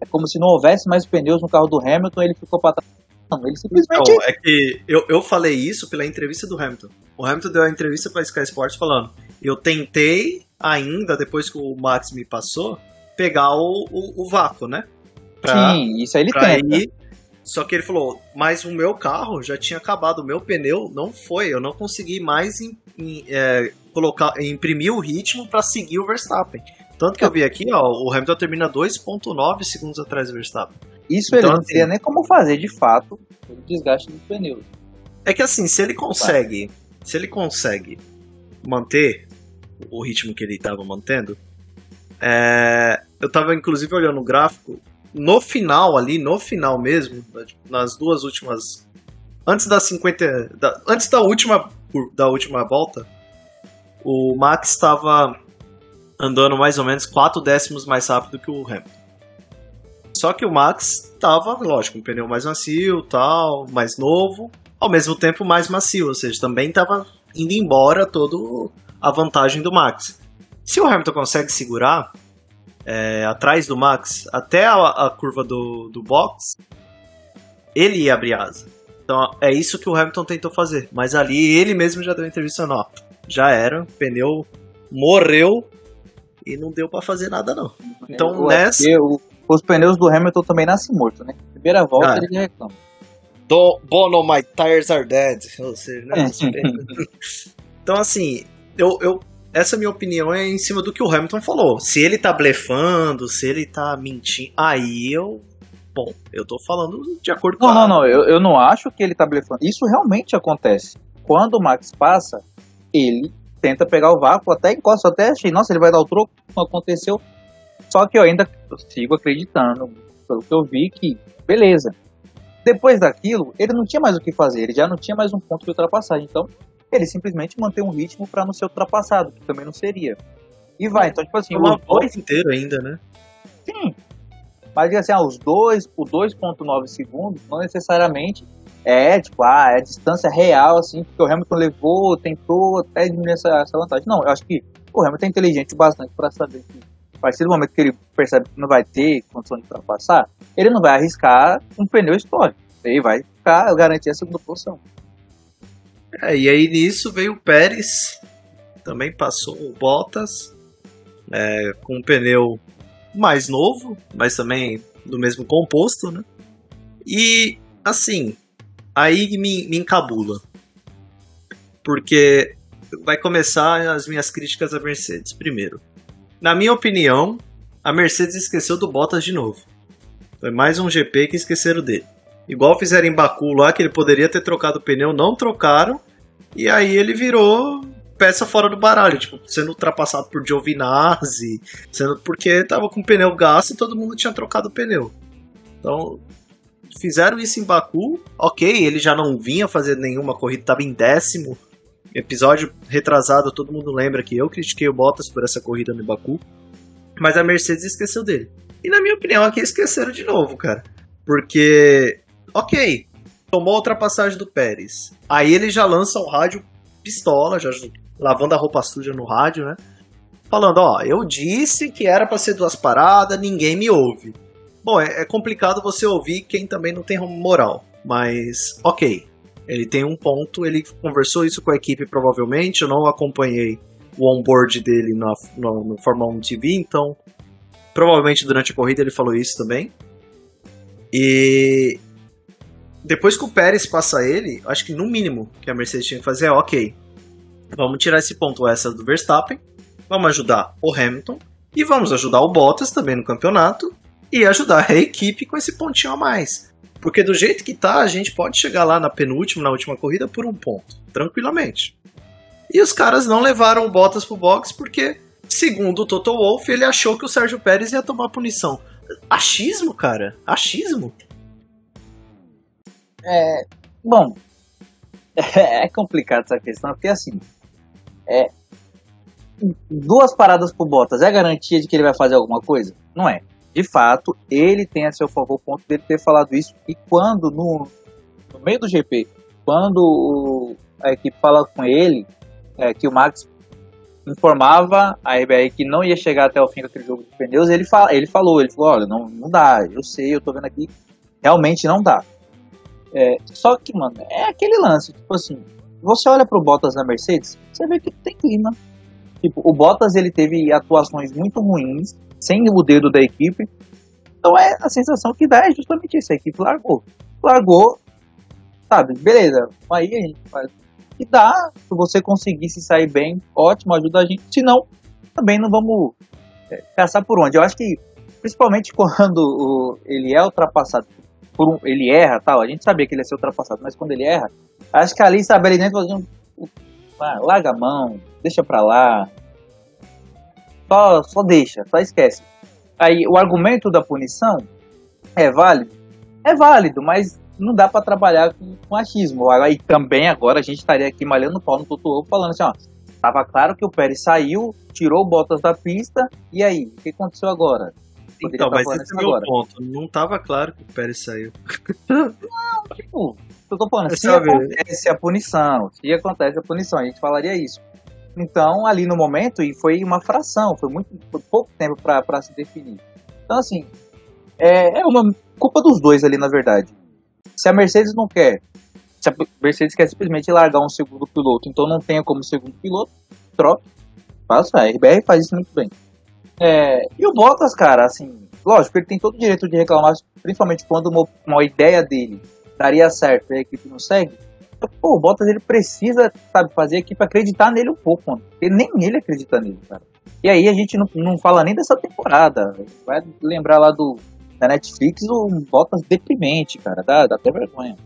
é como se não houvesse mais pneus no carro do Hamilton ele ficou para trás. Não, ele simplesmente. Não, é que eu, eu falei isso pela entrevista do Hamilton. O Hamilton deu a entrevista para Sky Sports falando: eu tentei ainda, depois que o Max me passou, pegar o, o, o vácuo, né? Pra, Sim, isso aí ele tenta. Ir, só que ele falou, mas o meu carro já tinha acabado, o meu pneu não foi, eu não consegui mais é, colocar, imprimir o ritmo para seguir o Verstappen. Tanto que eu vi aqui, ó, o Hamilton termina 2.9 segundos atrás do Verstappen. Isso então, ele não assim, teria nem como fazer de fato o desgaste dos pneus. É que assim, se ele consegue, se ele consegue manter o ritmo que ele estava mantendo, é, eu estava inclusive olhando o gráfico, no final ali, no final mesmo, nas duas últimas. Antes da 50. Da, antes da última, da última volta, o Max estava andando mais ou menos 4 décimos mais rápido que o Hamilton. Só que o Max estava, lógico, um pneu mais macio, tal, mais novo, ao mesmo tempo mais macio, ou seja, também estava indo embora toda a vantagem do Max. Se o Hamilton consegue segurar, é, atrás do Max até a, a curva do, do box, ele ia abrir asa. Então é isso que o Hamilton tentou fazer. Mas ali ele mesmo já deu entrevista, ó, já era, o pneu morreu e não deu para fazer nada não. Então nessa... os pneus do Hamilton também nascem mortos, né? Primeira volta ah, ele reclama. Do, bono, my tires are dead. Ou seja, né? então assim, eu, eu essa minha opinião é em cima do que o Hamilton falou. Se ele tá blefando, se ele tá mentindo, aí eu. Bom, eu tô falando de acordo não, com. Não, não, não. Eu, eu não acho que ele tá blefando. Isso realmente acontece. Quando o Max passa, ele tenta pegar o vácuo, até encosta, até achei, nossa, ele vai dar o troco. Não aconteceu. Só que eu ainda sigo acreditando, pelo que eu vi, que beleza. Depois daquilo, ele não tinha mais o que fazer, ele já não tinha mais um ponto de ultrapassagem. Então, ele simplesmente mantém um ritmo para não ser ultrapassado, que também não seria. E vai, então, tipo assim, uma dois inteiro ainda, né? Sim. Mas assim, ah, os dois, o 2.9 segundos, não necessariamente é, tipo, ah, é a distância real, assim, porque o Hamilton levou, tentou até diminuir essa, essa vantagem. Não, eu acho que o Hamilton é inteligente bastante para saber que partir do momento que ele percebe que não vai ter condição de ultrapassar, ele não vai arriscar um pneu histórico. Ele vai ficar garantir a segunda posição. É, e aí nisso veio o Pérez, também passou o Bottas, é, com um pneu mais novo, mas também do mesmo composto, né? E assim, aí me, me encabula. Porque vai começar as minhas críticas à Mercedes. Primeiro, na minha opinião, a Mercedes esqueceu do Bottas de novo. Foi mais um GP que esqueceram dele. Igual fizeram em Baku lá, que ele poderia ter trocado o pneu, não trocaram. E aí ele virou peça fora do baralho, tipo, sendo ultrapassado por Giovinazzi, sendo porque tava com pneu gasto e todo mundo tinha trocado o pneu. Então, fizeram isso em Baku, ok, ele já não vinha fazer nenhuma corrida, tava em décimo. Episódio retrasado, todo mundo lembra que eu critiquei o Bottas por essa corrida no Baku, mas a Mercedes esqueceu dele. E na minha opinião, aqui esqueceram de novo, cara. Porque, ok, tomou a ultrapassagem do Pérez. Aí ele já lança o rádio pistola, já lavando a roupa suja no rádio, né? Falando, ó, eu disse que era para ser duas paradas, ninguém me ouve. Bom, é, é, complicado você ouvir quem também não tem moral, mas ok. Ele tem um ponto, ele conversou isso com a equipe provavelmente, eu não acompanhei o onboard dele no, no, no Fórmula 1 TV, então provavelmente durante a corrida ele falou isso também. E depois que o Pérez passa ele, acho que no mínimo que a Mercedes tinha que fazer é ok, Vamos tirar esse ponto extra do Verstappen, vamos ajudar o Hamilton e vamos ajudar o Bottas também no campeonato e ajudar a equipe com esse pontinho a mais. Porque do jeito que tá, a gente pode chegar lá na penúltima, na última corrida por um ponto, tranquilamente. E os caras não levaram o Bottas pro box porque, segundo o Toto Wolff, ele achou que o Sérgio Pérez ia tomar punição. Achismo, cara? Achismo? É. Bom. É complicado essa questão, porque assim é, duas paradas pro Bottas é garantia de que ele vai fazer alguma coisa? Não é. De fato, ele tem a seu favor o ponto dele ter falado isso. E quando, no, no meio do GP, quando a equipe fala com ele, é, que o Max informava a RBR que não ia chegar até o fim daquele jogo de pneus, ele, fala, ele falou, ele falou, olha, não, não dá, eu sei, eu tô vendo aqui, realmente não dá. É, só que, mano, é aquele lance, tipo assim, você olha pro Bottas na Mercedes, você vê que tem clima. Tipo, o Bottas ele teve atuações muito ruins, sem o dedo da equipe. Então é a sensação que dá é justamente isso, a equipe largou. Largou, sabe, beleza, aí a gente faz e dá, se você conseguir se sair bem, ótimo, ajuda a gente. Se não, também não vamos é, caçar por onde. Eu acho que, principalmente quando o, ele é ultrapassado, por um, ele erra tal, a gente sabia que ele ia ser ultrapassado, mas quando ele erra, Acho que ali, sabe, ali dentro. Ah, larga a mão, deixa pra lá. Só, só deixa, só esquece. Aí o argumento da punição é válido? É válido, mas não dá para trabalhar com, com achismo. Aí também agora a gente estaria aqui malhando o pau no Toto falando assim, ó. Tava claro que o Pérez saiu, tirou o Bottas da pista, e aí? O que aconteceu agora? Poderia então, mas esse é o meu ponto. Não tava claro que o Pérez saiu. Não, tipo, eu tô falando, se acontece a punição, se acontece a punição, a gente falaria isso. Então, ali no momento, e foi uma fração, foi muito foi pouco tempo para se definir. Então, assim, é, é uma culpa dos dois ali, na verdade. Se a Mercedes não quer, se a Mercedes quer simplesmente largar um segundo piloto, então não tenha como segundo piloto, troque, faça. A RBR faz isso muito bem. É, e o Bottas, cara, assim, lógico, ele tem todo o direito de reclamar, principalmente quando uma, uma ideia dele daria certo e a equipe não segue, pô, o Bottas ele precisa, sabe, fazer a equipe acreditar nele um pouco, mano. Porque nem ele acredita nele, cara. E aí a gente não, não fala nem dessa temporada. Vai lembrar lá do da Netflix o Bottas deprimente, cara. Dá, dá até vergonha.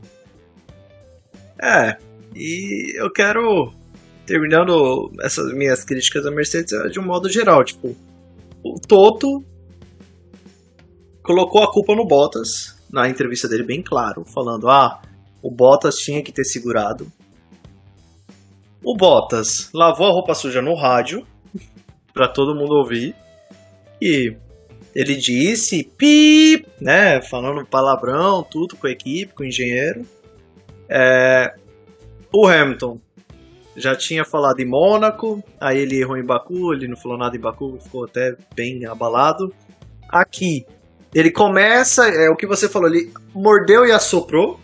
É, e eu quero, terminando essas minhas críticas à Mercedes de um modo geral, tipo, o Toto colocou a culpa no Bottas, na entrevista dele bem claro, falando: ah, o Bottas tinha que ter segurado. O Bottas lavou a roupa suja no rádio para todo mundo ouvir e ele disse pi, né, falando palavrão, tudo com a equipe, com o engenheiro. É, o Hamilton já tinha falado em Mônaco, aí ele errou em Baku, ele não falou nada em Baku, ficou até bem abalado. Aqui ele começa, é o que você falou, ele mordeu e assoprou.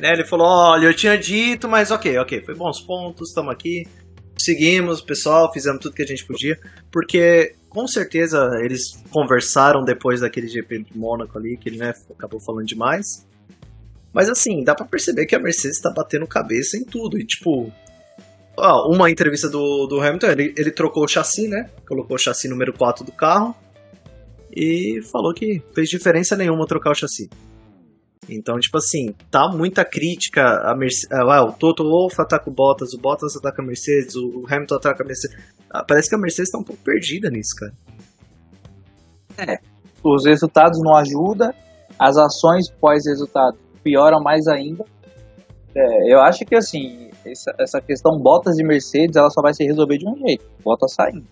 Né? Ele falou: olha, eu tinha dito, mas ok, ok, foi bons pontos, estamos aqui. Seguimos, pessoal, fizemos tudo que a gente podia. Porque com certeza eles conversaram depois daquele GP de Mônaco ali, que ele né, acabou falando demais. Mas assim, dá para perceber que a Mercedes tá batendo cabeça em tudo. E tipo, ó, uma entrevista do, do Hamilton, ele, ele trocou o chassi, né? Colocou o chassi número 4 do carro. E falou que fez diferença nenhuma trocar o chassi. Então, tipo assim, tá muita crítica a Mercedes. Ah, o Toto Wolff ataca o Bottas, o Bottas ataca a Mercedes, o Hamilton ataca a Mercedes. Ah, parece que a Mercedes tá um pouco perdida nisso, cara. É. Os resultados não ajudam, as ações pós-resultado pioram mais ainda. É, eu acho que assim, essa, essa questão Bottas e Mercedes, ela só vai se resolver de um jeito, Bottas saindo.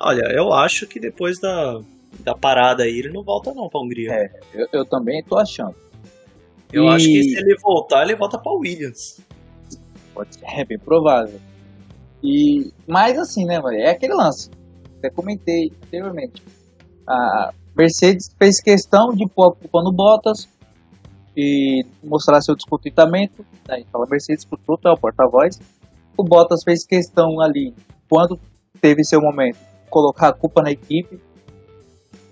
Olha, eu acho que depois da, da parada aí, ele não volta não pra Hungria. É, eu, eu também tô achando. Eu e... acho que se ele voltar, ele volta pra Williams. Pode ser, é bem provável. E, mas assim, né, é aquele lance. Até comentei anteriormente. A Mercedes fez questão de pôr a culpa no Bottas e mostrar seu descontentamento. Né? Então a Mercedes escutou, é o porta-voz. O Bottas fez questão ali, quando teve seu momento, colocar a culpa na equipe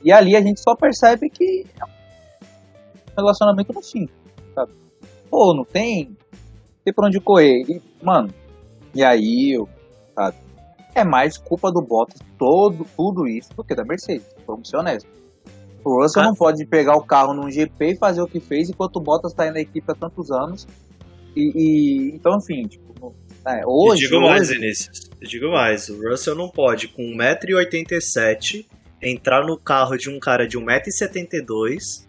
e ali a gente só percebe que é um relacionamento no fim, sabe? Pô, não tem, tem pra onde correr. E, mano, e aí, eu, sabe? É mais culpa do Bottas todo, tudo isso do que da Mercedes, vamos ser honestos. O Russell ah. não pode pegar o carro num GP e fazer o que fez enquanto o Bottas tá aí na equipe há tantos anos. E, e então, enfim, tipo, é, hoje. Eu digo hoje... mais, Vinícius. Eu digo mais. O Russell não pode, com 1,87m, entrar no carro de um cara de 1,72m,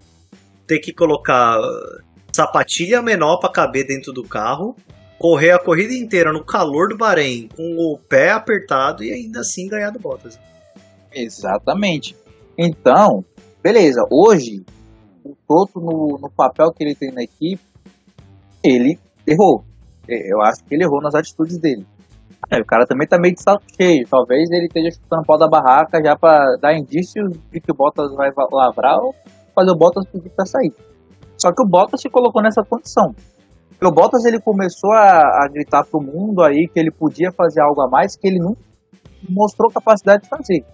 ter que colocar sapatilha menor para caber dentro do carro, correr a corrida inteira no calor do Bahrein com o pé apertado e ainda assim ganhar do Bottas. Exatamente. Então, beleza, hoje o Toto no, no papel que ele tem na equipe, ele errou. Eu acho que ele errou nas atitudes dele. É, o cara também tá meio de saco cheio. Talvez ele esteja chutando pau da barraca já para dar indícios de que o Bottas vai lavrar ou fazer o Bottas pedir pra sair. Só que o Bottas se colocou nessa condição. Porque o Bottas ele começou a, a gritar pro mundo aí que ele podia fazer algo a mais que ele não mostrou capacidade de fazer.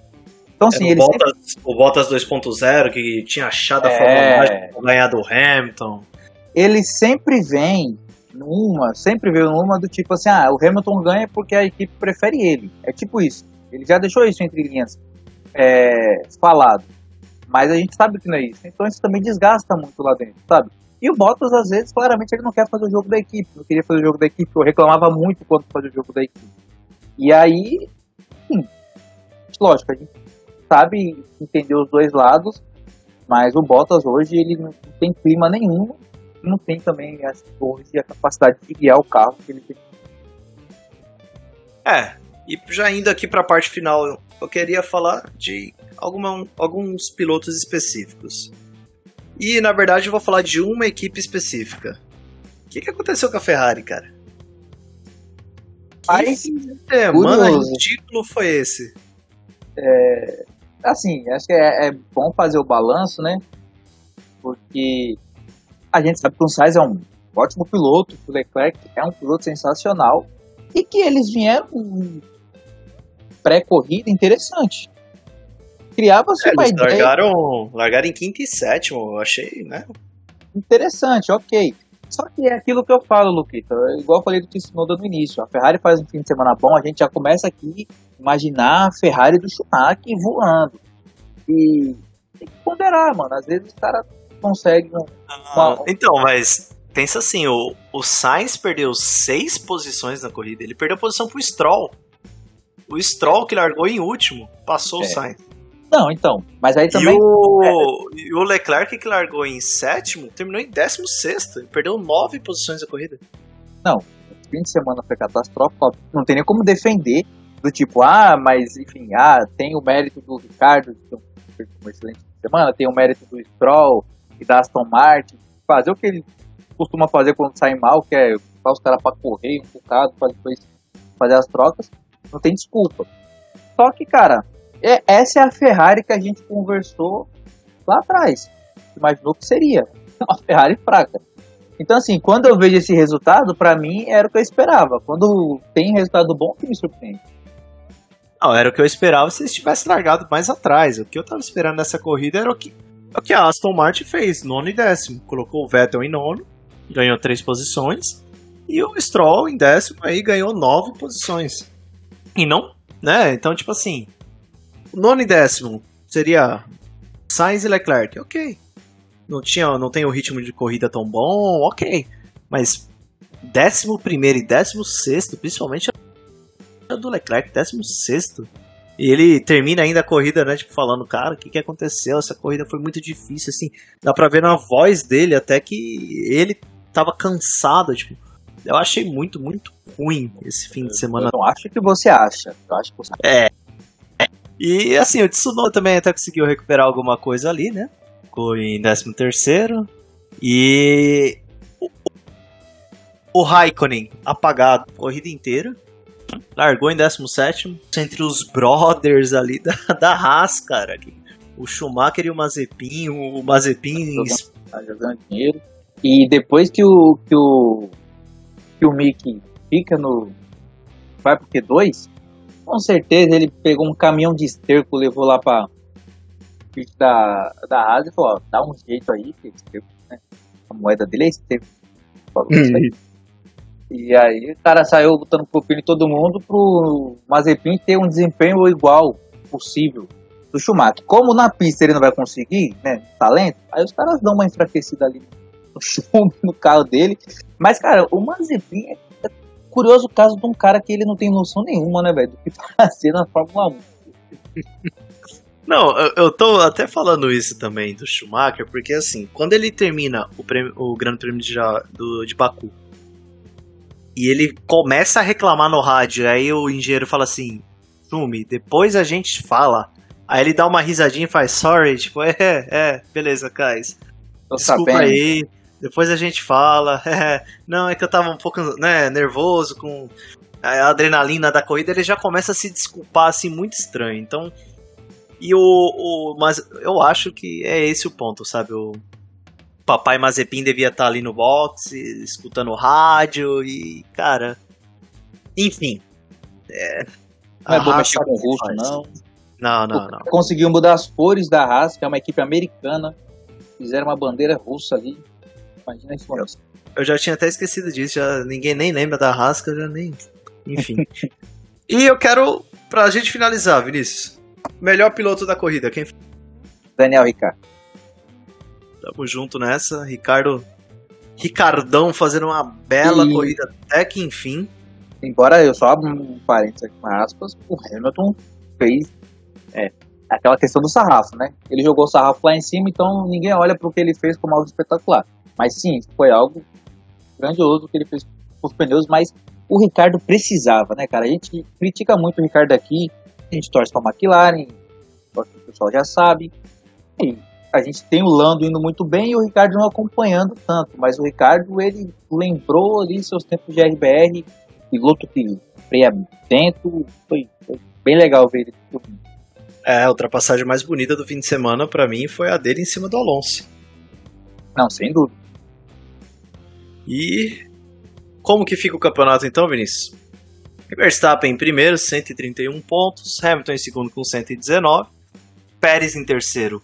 Então, assim, ele Bottas, sempre... O Bottas 2.0, que tinha achado a é... Fórmula ganhar do Hamilton. Ele sempre vem numa, sempre veio numa do tipo assim, ah, o Hamilton ganha porque a equipe prefere ele. É tipo isso. Ele já deixou isso entre linhas é, falado. Mas a gente sabe que não é isso. Então isso também desgasta muito lá dentro, sabe? E o Bottas, às vezes, claramente ele não quer fazer o jogo da equipe. Não queria fazer o jogo da equipe. Eu reclamava muito quando fazia o jogo da equipe. E aí, sim, lógico, a gente sabe entender os dois lados. Mas o Bottas hoje, ele não tem clima nenhum não tem também acho, hoje a capacidade de guiar o carro que ele tem. É, e já indo aqui para a parte final, eu queria falar de alguma, alguns pilotos específicos. E na verdade eu vou falar de uma equipe específica. O que, que aconteceu com a Ferrari, cara? Aí, é, mano, ridículo foi esse? É, assim, acho que é, é bom fazer o balanço, né? Porque a gente sabe que o Sainz é um ótimo piloto, o Leclerc é um piloto sensacional e que eles vieram pré-corrida interessante. Criava-se é, uma ideia. Largaram, largaram em quinto e sétimo, eu achei, né? Interessante, ok. Só que é aquilo que eu falo, Luquita. Igual eu falei do Tsunoda no início. A Ferrari faz um fim de semana bom, a gente já começa aqui a imaginar a Ferrari do Schumacher voando. E tem que ponderar, mano. Às vezes os caras consegue. Ah, então, mas pensa assim, o, o Sainz perdeu seis posições na corrida. Ele perdeu a posição pro Stroll. O Stroll que largou em último, passou é. o Sainz. Não, então, mas aí também. E o, é... e o Leclerc que largou em sétimo, terminou em décimo sexto. Perdeu nove posições na corrida. Não, o fim de semana foi catastrófico. Não tem nem como defender do tipo, ah, mas enfim, ah, tem o mérito do Ricardo, que uma excelente semana, tem o mérito do Stroll, e da Aston Martin, fazer o que ele costuma fazer quando sai mal, que é botar os caras para correr um bocado, para depois fazer as trocas, não tem desculpa. Só que, cara, é, essa é a Ferrari que a gente conversou lá atrás. Imaginou que seria uma Ferrari fraca. Então, assim, quando eu vejo esse resultado, para mim era o que eu esperava. Quando tem resultado bom, que me surpreende. Não, era o que eu esperava se eles tivessem largado mais atrás. O que eu tava esperando nessa corrida era o que, o que a Aston Martin fez, nono e décimo. Colocou o Vettel em nono, ganhou três posições. E o Stroll em décimo aí ganhou nove posições. E não, né? Então, tipo assim, nono e décimo seria Sainz e Leclerc, ok. Não, tinha, não tem o ritmo de corrida tão bom, ok. Mas décimo primeiro e décimo sexto, principalmente a do Leclerc, décimo sexto. E ele termina ainda a corrida, né, tipo, falando, cara, o que, que aconteceu? Essa corrida foi muito difícil, assim. Dá pra ver na voz dele até que ele tava cansado, tipo. Eu achei muito, muito ruim esse fim de semana. Eu não acho que você acha. Eu acho que você É. E assim, o Tsunoda também até conseguiu recuperar alguma coisa ali, né? Ficou em 13 terceiro. E o Raikkonen apagado a corrida inteira. Largou em 17 entre os brothers ali da, da Haas, cara. O Schumacher e o Mazepin, o Mazepin tá jogando dinheiro. E depois que o que o que o Mickey fica no vai pro Q2, com certeza ele pegou um caminhão de esterco, levou lá pra da, da Haas e falou, ó, dá um jeito aí, que esterco, né? A moeda dele é esterco. Falou, e aí o cara saiu botando propina em todo mundo pro Mazepin ter um desempenho igual possível do Schumacher. Como na pista ele não vai conseguir, né, talento, aí os caras dão uma enfraquecida ali no, no carro dele. Mas, cara, o Mazepin é, é curioso o caso de um cara que ele não tem noção nenhuma, né, velho, do que fazer na Fórmula 1. Não, eu, eu tô até falando isso também do Schumacher, porque assim, quando ele termina o, prêmio, o Grande Prêmio de, de Baku, e ele começa a reclamar no rádio. Aí o engenheiro fala assim: Sumi, depois a gente fala. Aí ele dá uma risadinha e faz sorry, tipo, é, é, beleza, Cais. Desculpa sabendo. aí, depois a gente fala. É, não, é que eu tava um pouco né, nervoso com a adrenalina da corrida. Ele já começa a se desculpar assim, muito estranho. Então. E o, o. Mas eu acho que é esse o ponto, sabe? O, papai Mazepin devia estar ali no box, escutando rádio e, cara. Enfim. É, não é bom mexer com o rosto, não. Não, não, não. Conseguiu mudar as cores da Haas, que é uma equipe americana. Fizeram uma bandeira russa ali. Imagina isso. Eu, eu já tinha até esquecido disso, já, ninguém nem lembra da eu já nem. Enfim. e eu quero, pra gente finalizar, Vinícius. Melhor piloto da corrida, quem Daniel Ricciardo. Tamo junto nessa. Ricardo. Ricardão fazendo uma bela e... corrida até que enfim. Embora eu só abra um parênteses aqui com aspas, o Hamilton fez é, aquela questão do sarrafo, né? Ele jogou o sarrafo lá em cima, então ninguém olha pro que ele fez como algo espetacular. Mas sim, foi algo grandioso que ele fez com os pneus, mas o Ricardo precisava, né, cara? A gente critica muito o Ricardo aqui, a gente torce pra McLaren, o pessoal já sabe. E a gente tem o Lando indo muito bem e o Ricardo não acompanhando tanto, mas o Ricardo ele lembrou ali seus tempos de RBR, piloto que freia dentro, foi, foi, bem legal ver ele. É, a ultrapassagem mais bonita do fim de semana para mim foi a dele em cima do Alonso. Não, sem dúvida. E como que fica o campeonato então, Vinícius? Verstappen em primeiro, 131 pontos, Hamilton em segundo com 119, Pérez em terceiro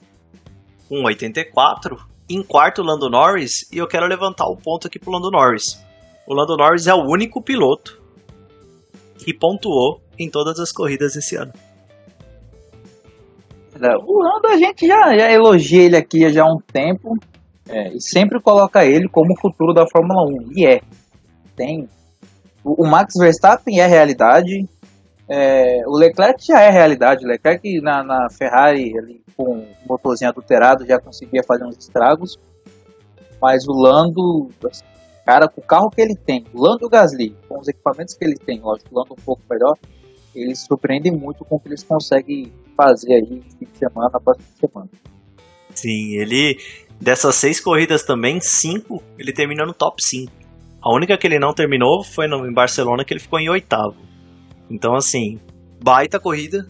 com 84. Em quarto, Lando Norris. E eu quero levantar o um ponto aqui pro Lando Norris. O Lando Norris é o único piloto que pontuou em todas as corridas esse ano. O Lando a gente já, já elogia ele aqui já há um tempo é, e sempre coloca ele como o futuro da Fórmula 1. E é. Tem. O, o Max Verstappen é realidade. É, o Leclerc já é realidade. O Leclerc na, na Ferrari, ali, com o motorzinho adulterado, já conseguia fazer uns estragos. Mas o Lando, cara, com o carro que ele tem, o Lando e o Gasly, com os equipamentos que ele tem, lógico, o Lando um pouco melhor, eles surpreendem muito com o que eles conseguem fazer aí fim de semana de semana. Sim, ele dessas seis corridas também, cinco, ele terminou no top 5. A única que ele não terminou foi no, em Barcelona, que ele ficou em oitavo. Então, assim, baita corrida,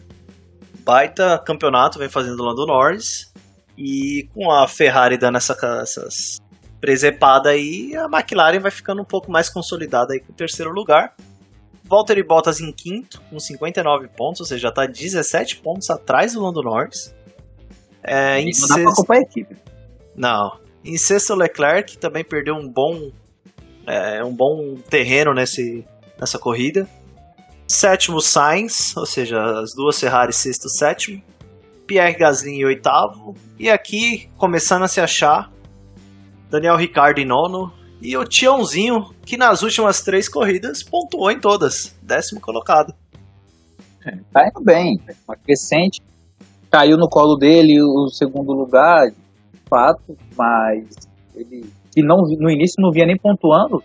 baita campeonato vem fazendo o Lando Norris. E com a Ferrari dando essa, essas presepada aí, a McLaren vai ficando um pouco mais consolidada aí com o terceiro lugar. Valtteri Bottas em quinto, com 59 pontos, ou seja, já está 17 pontos atrás do Lando Norris. É, em não dá pra acompanhar a equipe. Não. Em sexto, Leclerc também perdeu um bom, é, um bom terreno nesse, nessa corrida. Sétimo, Sainz, ou seja, as duas Ferrari, sexto sétimo. Pierre Gasly em oitavo. E aqui, começando a se achar, Daniel Ricciardo em nono. E o Tiãozinho, que nas últimas três corridas pontuou em todas. Décimo colocado. Tá indo bem. Uma crescente. Caiu no colo dele o segundo lugar, de fato, mas ele que não, no início não via nem pontuando.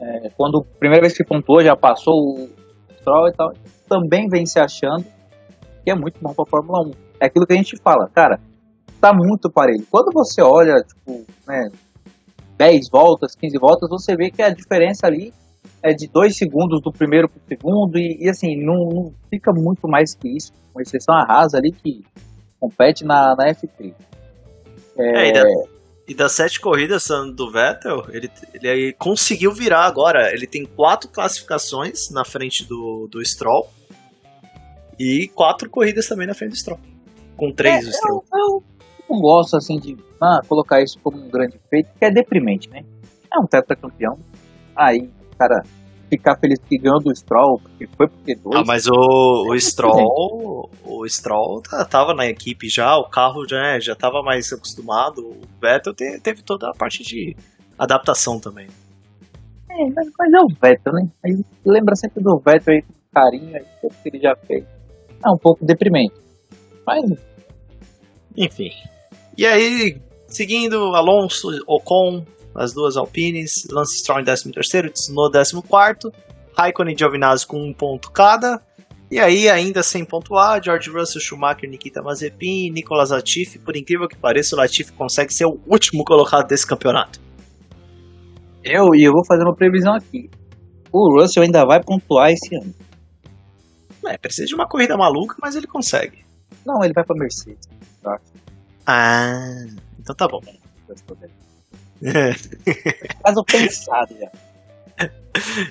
É, quando a primeira vez que pontuou, já passou o Stroll e tal. Também vem se achando que é muito bom para Fórmula 1. É aquilo que a gente fala, cara, tá muito parelho. Quando você olha, tipo, né, 10 voltas, 15 voltas, você vê que a diferença ali é de 2 segundos do primeiro para o segundo, e, e assim, não, não, fica muito mais que isso, com exceção a Haas ali que compete na, na F3. É, é, e, das sete corridas do Vettel, ele, ele conseguiu virar agora. Ele tem quatro classificações na frente do, do Stroll e quatro corridas também na frente do Stroll. Com três é, do Stroll. Eu, eu, não gosto assim de ah, colocar isso como um grande feito, que é deprimente, né? É um tetracampeão. Aí, cara, ficar feliz que ganhou do Stroll, porque foi porque dois. Ah, mas o, o Stroll, o Stroll tava na equipe já, o carro já, já tava mais acostumado. O Vettel te, teve toda a parte de adaptação também. É, mas, mas é o Vettel, né? Aí lembra sempre do Vettel aí com carinho, aí, tudo que ele já fez. É um pouco deprimente. Mas. Enfim. E aí, seguindo, Alonso, Ocon, as duas Alpines, Lance Stroll em 13º, Tsunoda 14º, Raikkonen e Giovinazzi com um ponto cada. E aí, ainda sem pontuar, George Russell, Schumacher, Nikita Mazepin, Nicolas Latifi. Por incrível que pareça, o Latifi consegue ser o último colocado desse campeonato. Eu, e eu vou fazer uma previsão aqui. O Russell ainda vai pontuar esse ano. É, precisa de uma corrida maluca, mas ele consegue. Não, ele vai pra Mercedes, acho. Ah, então tá bom. É. Caso pensado já.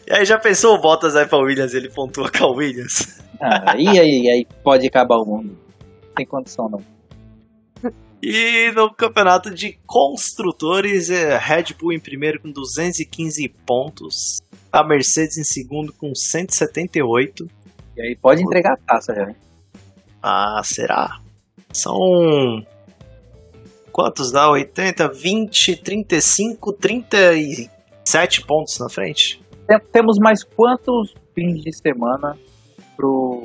E aí já pensou o Bottas vai pra Williams ele pontua com a Williams? Ah, e aí, aí pode acabar o mundo. Não tem condição não. E no campeonato de construtores, é Red Bull em primeiro com 215 pontos, a Mercedes em segundo com 178. E aí pode entregar a taça já, hein? Ah, será? São quantos dá? 80, 20, 35, 37 pontos na frente. Temos mais quantos fins de semana pro,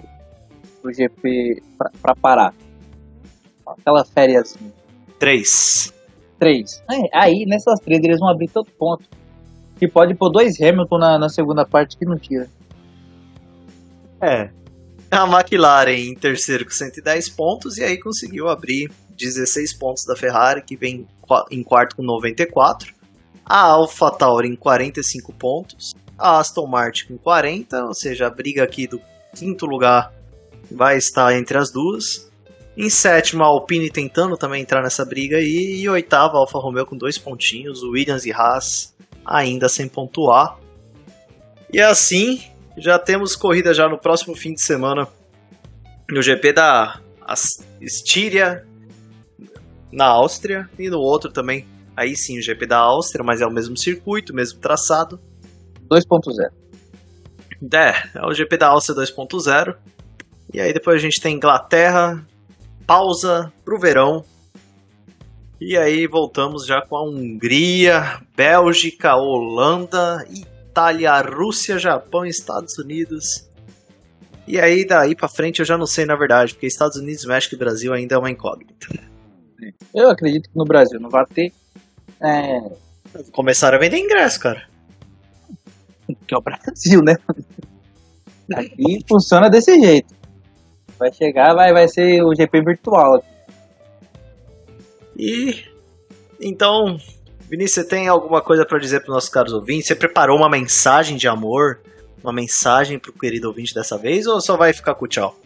pro GP pra, pra parar? Aquela férias. Três. Três. Aí, nessas três, eles vão abrir todo ponto. Que pode pôr dois Hamilton na, na segunda parte que não tira. É. A McLaren em terceiro com 110 pontos e aí conseguiu abrir 16 pontos da Ferrari, que vem em quarto com 94. A Alpha Tauri em 45 pontos. A Aston Martin com 40, ou seja, a briga aqui do quinto lugar vai estar entre as duas. Em sétima, a Alpine tentando também entrar nessa briga aí. E oitava, a Alfa Romeo com dois pontinhos. Williams e Haas ainda sem pontuar. E assim, já temos corrida já no próximo fim de semana no GP da Estíria na Áustria e no outro também. Aí sim, o GP da Áustria, mas é o mesmo circuito, mesmo traçado. 2.0. É, é o GP da Áustria 2.0. E aí depois a gente tem Inglaterra, pausa pro verão. E aí voltamos já com a Hungria, Bélgica, Holanda, Itália, Rússia, Japão, Estados Unidos. E aí daí para frente eu já não sei na verdade, porque Estados Unidos, México e Brasil ainda é uma incógnita. Eu acredito que no Brasil não vai ter. É... Começaram a vender ingresso, cara. Que é o Brasil, né? Aqui funciona desse jeito. Vai chegar, vai, vai ser o GP virtual. E então, Vinícius, você tem alguma coisa para dizer para nossos caros ouvintes? Você preparou uma mensagem de amor, uma mensagem pro querido ouvinte dessa vez ou só vai ficar com tchau?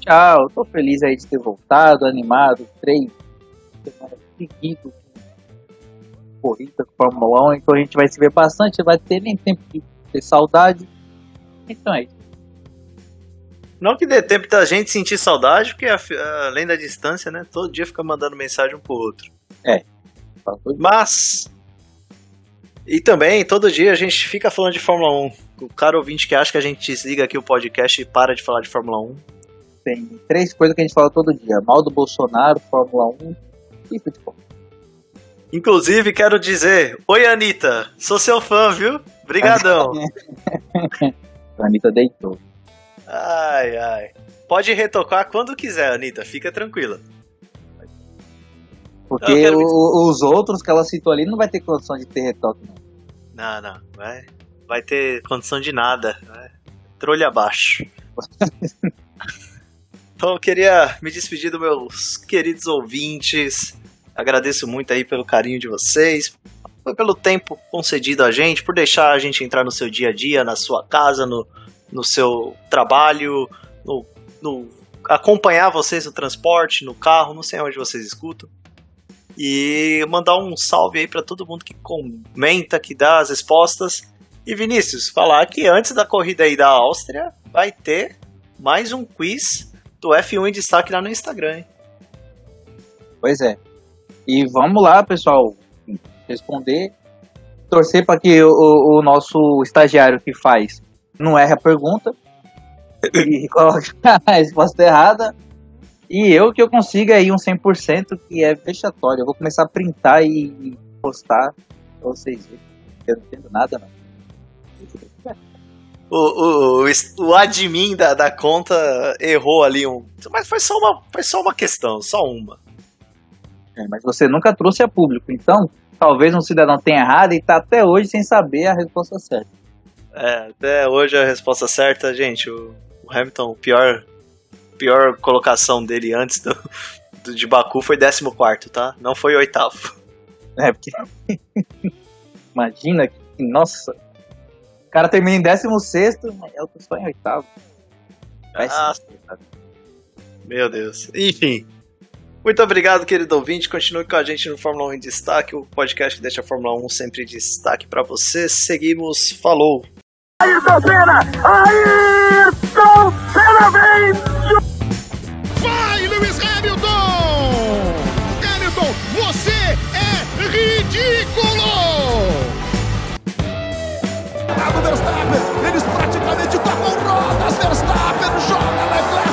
Tchau, tô feliz aí de ter voltado, animado, três semanas seguidas corrida, Fórmula 1, então a gente vai se ver bastante, vai ter nem tempo de ter saudade. Então é isso. Não que dê tempo da gente sentir saudade, porque além da distância, né? Todo dia fica mandando mensagem um pro outro. É. Mas. E também, todo dia a gente fica falando de Fórmula 1. O cara ouvinte que acha que a gente desliga aqui o podcast e para de falar de Fórmula 1. Tem três coisas que a gente fala todo dia: mal do Bolsonaro, Fórmula 1 e futebol. Inclusive, quero dizer: Oi, Anitta, sou seu fã, viu? Brigadão. a Anitta deitou. Ai, ai. Pode retocar quando quiser, Anitta, fica tranquila. Porque o, os outros que ela citou ali não vai ter condição de ter retoque, não. Não, não. Vai, vai ter condição de nada. Vai. Trolha abaixo. então eu queria me despedir dos meus queridos ouvintes. Agradeço muito aí pelo carinho de vocês, pelo tempo concedido a gente, por deixar a gente entrar no seu dia a dia, na sua casa, no, no seu trabalho, no, no acompanhar vocês no transporte, no carro, não sei onde vocês escutam. E mandar um salve aí para todo mundo que comenta, que dá as respostas. E Vinícius, falar que antes da corrida aí da Áustria vai ter mais um quiz do F1 em destaque lá no Instagram, hein? Pois é. E vamos lá, pessoal, responder, torcer para que o, o nosso estagiário que faz não erre a pergunta e coloque a resposta errada. E eu que eu consiga aí um 100% que é vexatório. Eu vou começar a printar e postar pra vocês verem. Eu não entendo nada, não. O, o, o admin da, da conta errou ali um. Mas foi só uma, foi só uma questão, só uma. É, mas você nunca trouxe a público, então talvez um cidadão tenha errado e está até hoje sem saber a resposta certa. É, até hoje a resposta certa, gente, o, o Hamilton, pior, pior colocação dele antes do, do de Baku foi 14, tá? Não foi oitavo. É, porque. Imagina que. Nossa! O cara termina em 16, né? eu tô em oitavo. Ah, tá. Meu Deus. Enfim. Muito obrigado, querido ouvinte. Continue com a gente no Fórmula 1 em Destaque, o podcast que deixa a Fórmula 1 sempre em destaque para você. Seguimos, falou! Ayrton Senna! Ayrton Senna vem! Vai, Lewis Hamilton! Hamilton, você é ridículo! Verstappen. Eles praticamente tocam rodas. Verstappen joga Leclerc.